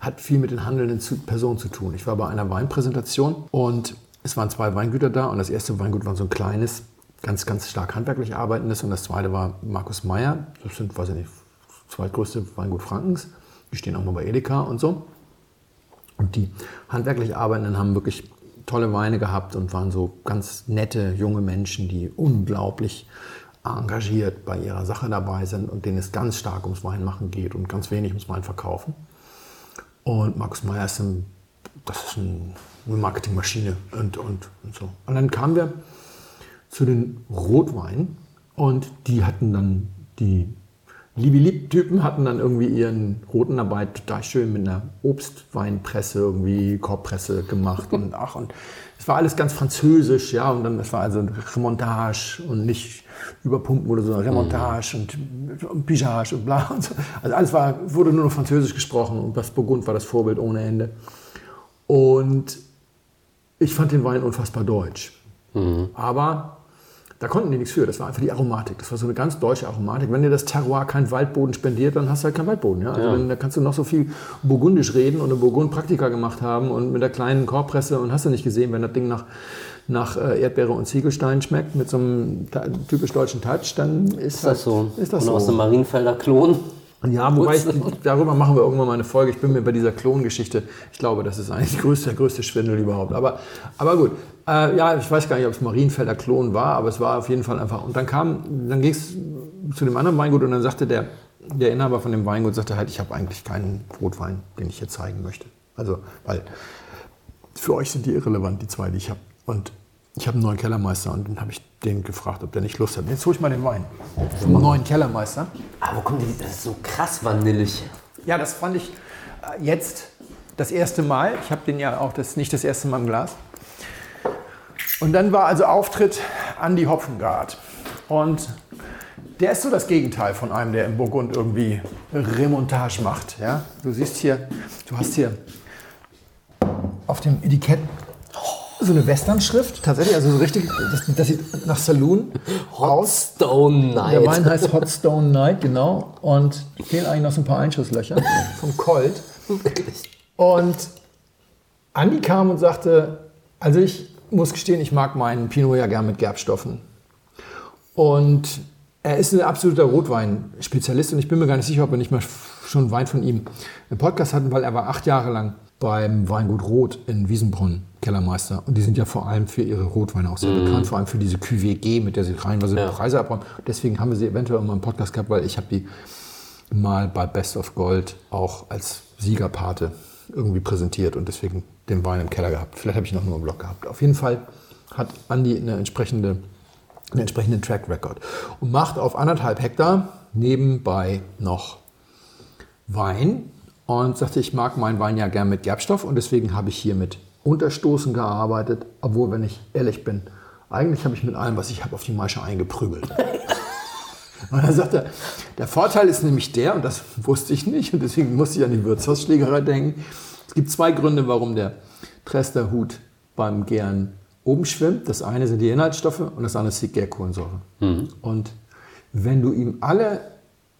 A: hat viel mit den handelnden zu, Personen zu tun. Ich war bei einer Weinpräsentation und es waren zwei Weingüter da. Und das erste Weingut war so ein kleines, ganz, ganz stark handwerklich arbeitendes. Und das zweite war Markus Meyer. Das sind, weiß ich nicht, zweitgrößte Weingut Frankens. Die stehen auch mal bei Edeka und so. Und die handwerklich Arbeitenden haben wirklich tolle Weine gehabt und waren so ganz nette junge Menschen, die unglaublich engagiert bei ihrer Sache dabei sind und denen es ganz stark ums Weinmachen geht und ganz wenig ums Weinverkaufen. Und Markus Meyer ist ein, das ist ein, eine Marketingmaschine und, und, und so. Und dann kamen wir zu den Rotweinen und die hatten dann die Liebe-Lieb-Typen hatten dann irgendwie ihren roten dabei total schön mit einer Obstweinpresse, irgendwie Korbpresse gemacht und ach und es war alles ganz französisch, ja und dann das war also ein Remontage und nicht überpumpen oder so, Remontage und, und Pigeage und bla und so. Also alles war, wurde nur noch französisch gesprochen und das Burgund war das Vorbild ohne Ende. Und ich fand den Wein unfassbar deutsch. Aber da konnten die nichts für. Das war einfach die Aromatik. Das war so eine ganz deutsche Aromatik. Wenn dir das Terroir keinen Waldboden spendiert, dann hast du halt keinen Waldboden. Ja? Also
C: Ja.
A: Wenn, da kannst du noch so viel burgundisch reden und eine Burgund Praktika gemacht haben und mit der kleinen Korbpresse und hast du nicht gesehen, wenn das Ding nach, nach äh, Erdbeere und Ziegelstein schmeckt mit so einem typisch deutschen Touch, dann ist,
C: Ist das so?
A: Ist das
C: Und aus
A: so.
C: dem Marienfelder Klon.
A: Ja, wobei ich, darüber machen wir irgendwann mal eine Folge. Ich bin mir bei dieser Klongeschichte, ich glaube, das ist eigentlich der größte, der größte Schwindel überhaupt. Aber, aber gut, äh, ja, ich weiß gar nicht, ob es Marienfelder Klon war, aber es war auf jeden Fall einfach. Und dann kam, dann ging es zu dem anderen Weingut und dann sagte der, der Inhaber von dem Weingut, sagte halt, ich habe eigentlich keinen Rotwein, den ich hier zeigen möchte. Also, weil für euch sind die irrelevant, die zwei, die ich habe. Und ich habe einen neuen Kellermeister und dann habe ich den gefragt, ob der nicht Lust hat. Jetzt hole ich mal den Wein. Vom neuen Kellermeister.
C: Aber kommt die? Das ist so krass vanillig.
A: Ja, das fand ich äh, jetzt das erste Mal. Ich habe den ja auch das, nicht das erste Mal im Glas. Und dann war also Auftritt Andy Hopfengart. Und der ist so das Gegenteil von einem, der im Burgund irgendwie Remontage macht. Ja? Du siehst hier, du hast hier auf dem Etikett so eine Western-Schrift, tatsächlich, also so richtig, das, das sieht nach Saloon aus.
C: Stone
A: Der Wein
C: Night.
A: heißt Hot Stone Night, genau. Und fehlen eigentlich noch so ein paar Einschusslöcher vom Colt. Und Andi kam und sagte, also ich muss gestehen, ich mag meinen Pinot ja gern mit Gerbstoffen. Und er ist ein absoluter Rotwein-Spezialist und ich bin mir gar nicht sicher, ob wir nicht mal schon Wein von ihm im Podcast hatten, weil er war acht Jahre lang beim Weingut Rot in Wiesenbrunn Kellermeister. Und die sind ja vor allem für ihre Rotweine auch sehr bekannt, vor allem für diese QWG, mit der sie reinweise
C: Ja.
A: Preise abräumen. Deswegen haben wir sie eventuell mal im Podcast gehabt, weil ich habe die mal bei Best of Gold auch als Siegerpate irgendwie präsentiert und deswegen den Wein im Keller gehabt. Vielleicht habe ich noch nur im Blog gehabt. Auf jeden Fall hat Andi eine entsprechende, einen entsprechenden Track Record und macht auf anderthalb Hektar nebenbei noch Wein und sagte, ich mag meinen Wein ja gern mit Gerbstoff und deswegen habe ich hier mit Unterstoßen gearbeitet, obwohl, wenn ich ehrlich bin, eigentlich habe ich mit allem, was ich habe, auf die Maische eingeprügelt. Und dann sagt er, der Vorteil ist nämlich der, und das wusste ich nicht, und deswegen musste ich an die Wirtshausschlägerei denken. Es gibt zwei Gründe, warum der Tresterhut beim Gären oben schwimmt. Das eine sind die Inhaltsstoffe und das andere ist die Gärkohlensäure. Mhm. Und wenn du ihm alle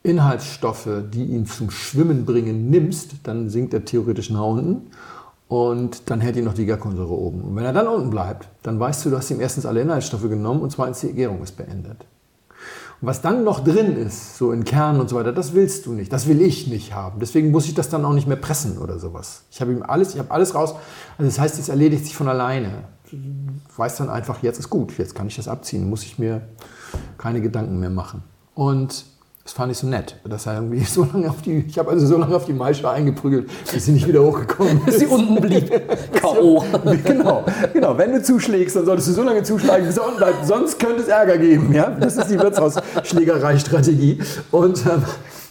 A: Inhaltsstoffe, die ihn zum Schwimmen bringen, nimmst, dann sinkt er theoretisch nach unten und dann hält ihn noch die Gärkohlensäure oben. Und wenn er dann unten bleibt, dann weißt du, du hast ihm erstens alle Inhaltsstoffe genommen und zweitens die Gärung ist beendet. Und was dann noch drin ist, so in Kernen und so weiter, das willst du nicht. Das will ich nicht haben. Deswegen muss ich das dann auch nicht mehr pressen oder sowas. Ich habe ihm alles, ich habe alles raus. Also das heißt, es erledigt sich von alleine. Weiß dann einfach, jetzt ist gut, jetzt kann ich das abziehen, muss ich mir keine Gedanken mehr machen. Und das fand ich so nett, dass er irgendwie so lange auf die, ich habe also so lange auf die Maische eingeprügelt, bis sie nicht wieder hochgekommen ist.
C: sie unten blieb. K.O.
A: genau, genau. Wenn du zuschlägst, dann solltest du so lange zuschlagen, bis er unten bleibt. Sonst könnte es Ärger geben. Ja? Das ist die Wirtshausschlägerei-Strategie. Und ähm,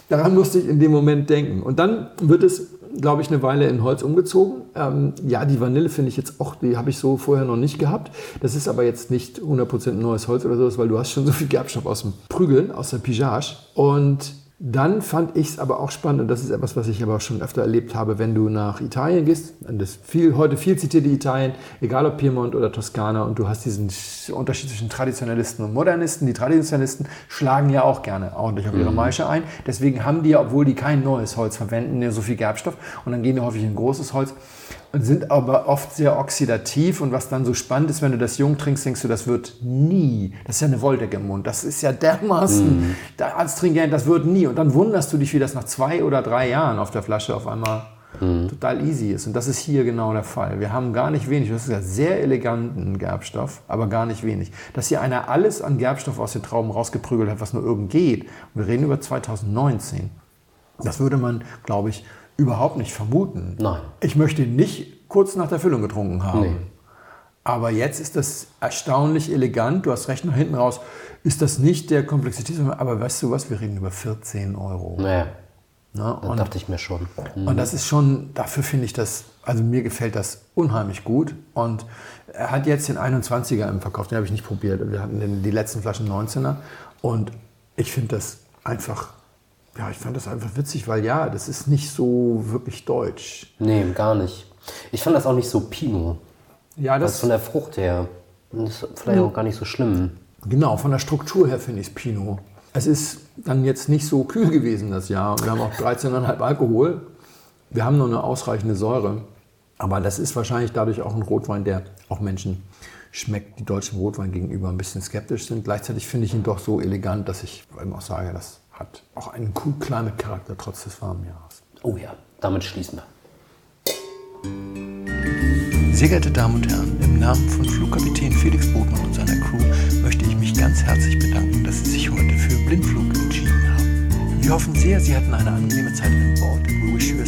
A: daran musste ich in dem Moment denken. Und dann wird es glaube ich, eine Weile in Holz umgezogen. Ähm, ja, die Vanille finde ich jetzt auch, die habe ich so vorher noch nicht gehabt. Das ist aber jetzt nicht 100% neues Holz oder sowas, weil du hast schon so viel Gerbstoff aus dem Prügeln, aus der Pigeage. Und dann fand ich es aber auch spannend, und das ist etwas, was ich aber auch schon öfter erlebt habe, wenn du nach Italien gehst, das viel, heute viel zitierte Italien, egal ob Piemont oder Toskana, und du hast diesen Unterschied zwischen Traditionalisten und Modernisten. Die Traditionalisten schlagen ja auch gerne ordentlich auf ihre mhm. Maische ein. Deswegen haben die ja, obwohl die kein neues Holz verwenden, so viel Gerbstoff. Und dann gehen die häufig in großes Holz sind aber oft sehr oxidativ. Und was dann so spannend ist, wenn du das jung trinkst, denkst du, das wird nie. Das ist ja eine Wolldecke im Mund. Das ist ja dermaßen mm. astringent, das wird nie. Und dann wunderst du dich, wie das nach zwei oder drei Jahren auf der Flasche auf einmal mm. total easy ist. Und das ist hier genau der Fall. Wir haben gar nicht wenig. Das ist ja sehr eleganten Gerbstoff, aber gar nicht wenig. Dass hier einer alles an Gerbstoff aus den Trauben rausgeprügelt hat, was nur irgend geht. Und wir reden über 2019. Das würde man, glaube ich, überhaupt nicht vermuten.
C: Nein.
A: Ich möchte ihn nicht kurz nach der Füllung getrunken haben. Nee. Aber jetzt ist das erstaunlich elegant. Du hast recht, nach hinten raus ist das nicht der Komplexität. Aber weißt du was, wir reden über 14 Euro.
C: Naja. Na, das dachte ich mir schon.
A: Mhm. Und das ist schon, dafür finde ich das, also mir gefällt das unheimlich gut. Und er hat jetzt den 21er im Verkauf, den habe ich nicht probiert. Wir hatten die letzten Flaschen 19er. Und ich finde das einfach ja, ich fand das einfach witzig, weil ja, das ist nicht so wirklich deutsch.
C: Nee, gar nicht. Ich fand das auch nicht so Pinot. Ja, das also von der Frucht her. Das ist vielleicht ja. auch gar nicht so schlimm.
A: Genau, von der Struktur her finde ich es Pinot. Es ist dann jetzt nicht so kühl gewesen das Jahr. Wir haben auch 13,5 Alkohol. Wir haben noch eine ausreichende Säure. Aber das ist wahrscheinlich dadurch auch ein Rotwein, der auch Menschen schmeckt, die deutschen Rotwein gegenüber ein bisschen skeptisch sind. Gleichzeitig finde ich ihn doch so elegant, dass ich eben auch sage, dass hat auch einen cool Climate-Charakter trotz des warmen Jahres.
C: Oh ja, damit schließen wir.
A: Sehr geehrte Damen und Herren, im Namen von Flugkapitän Felix Botmann und seiner Crew möchte ich mich ganz herzlich bedanken, dass Sie sich heute für Blindflug entschieden haben. Wir hoffen sehr, Sie hatten eine angenehme Zeit an Bord. We wish you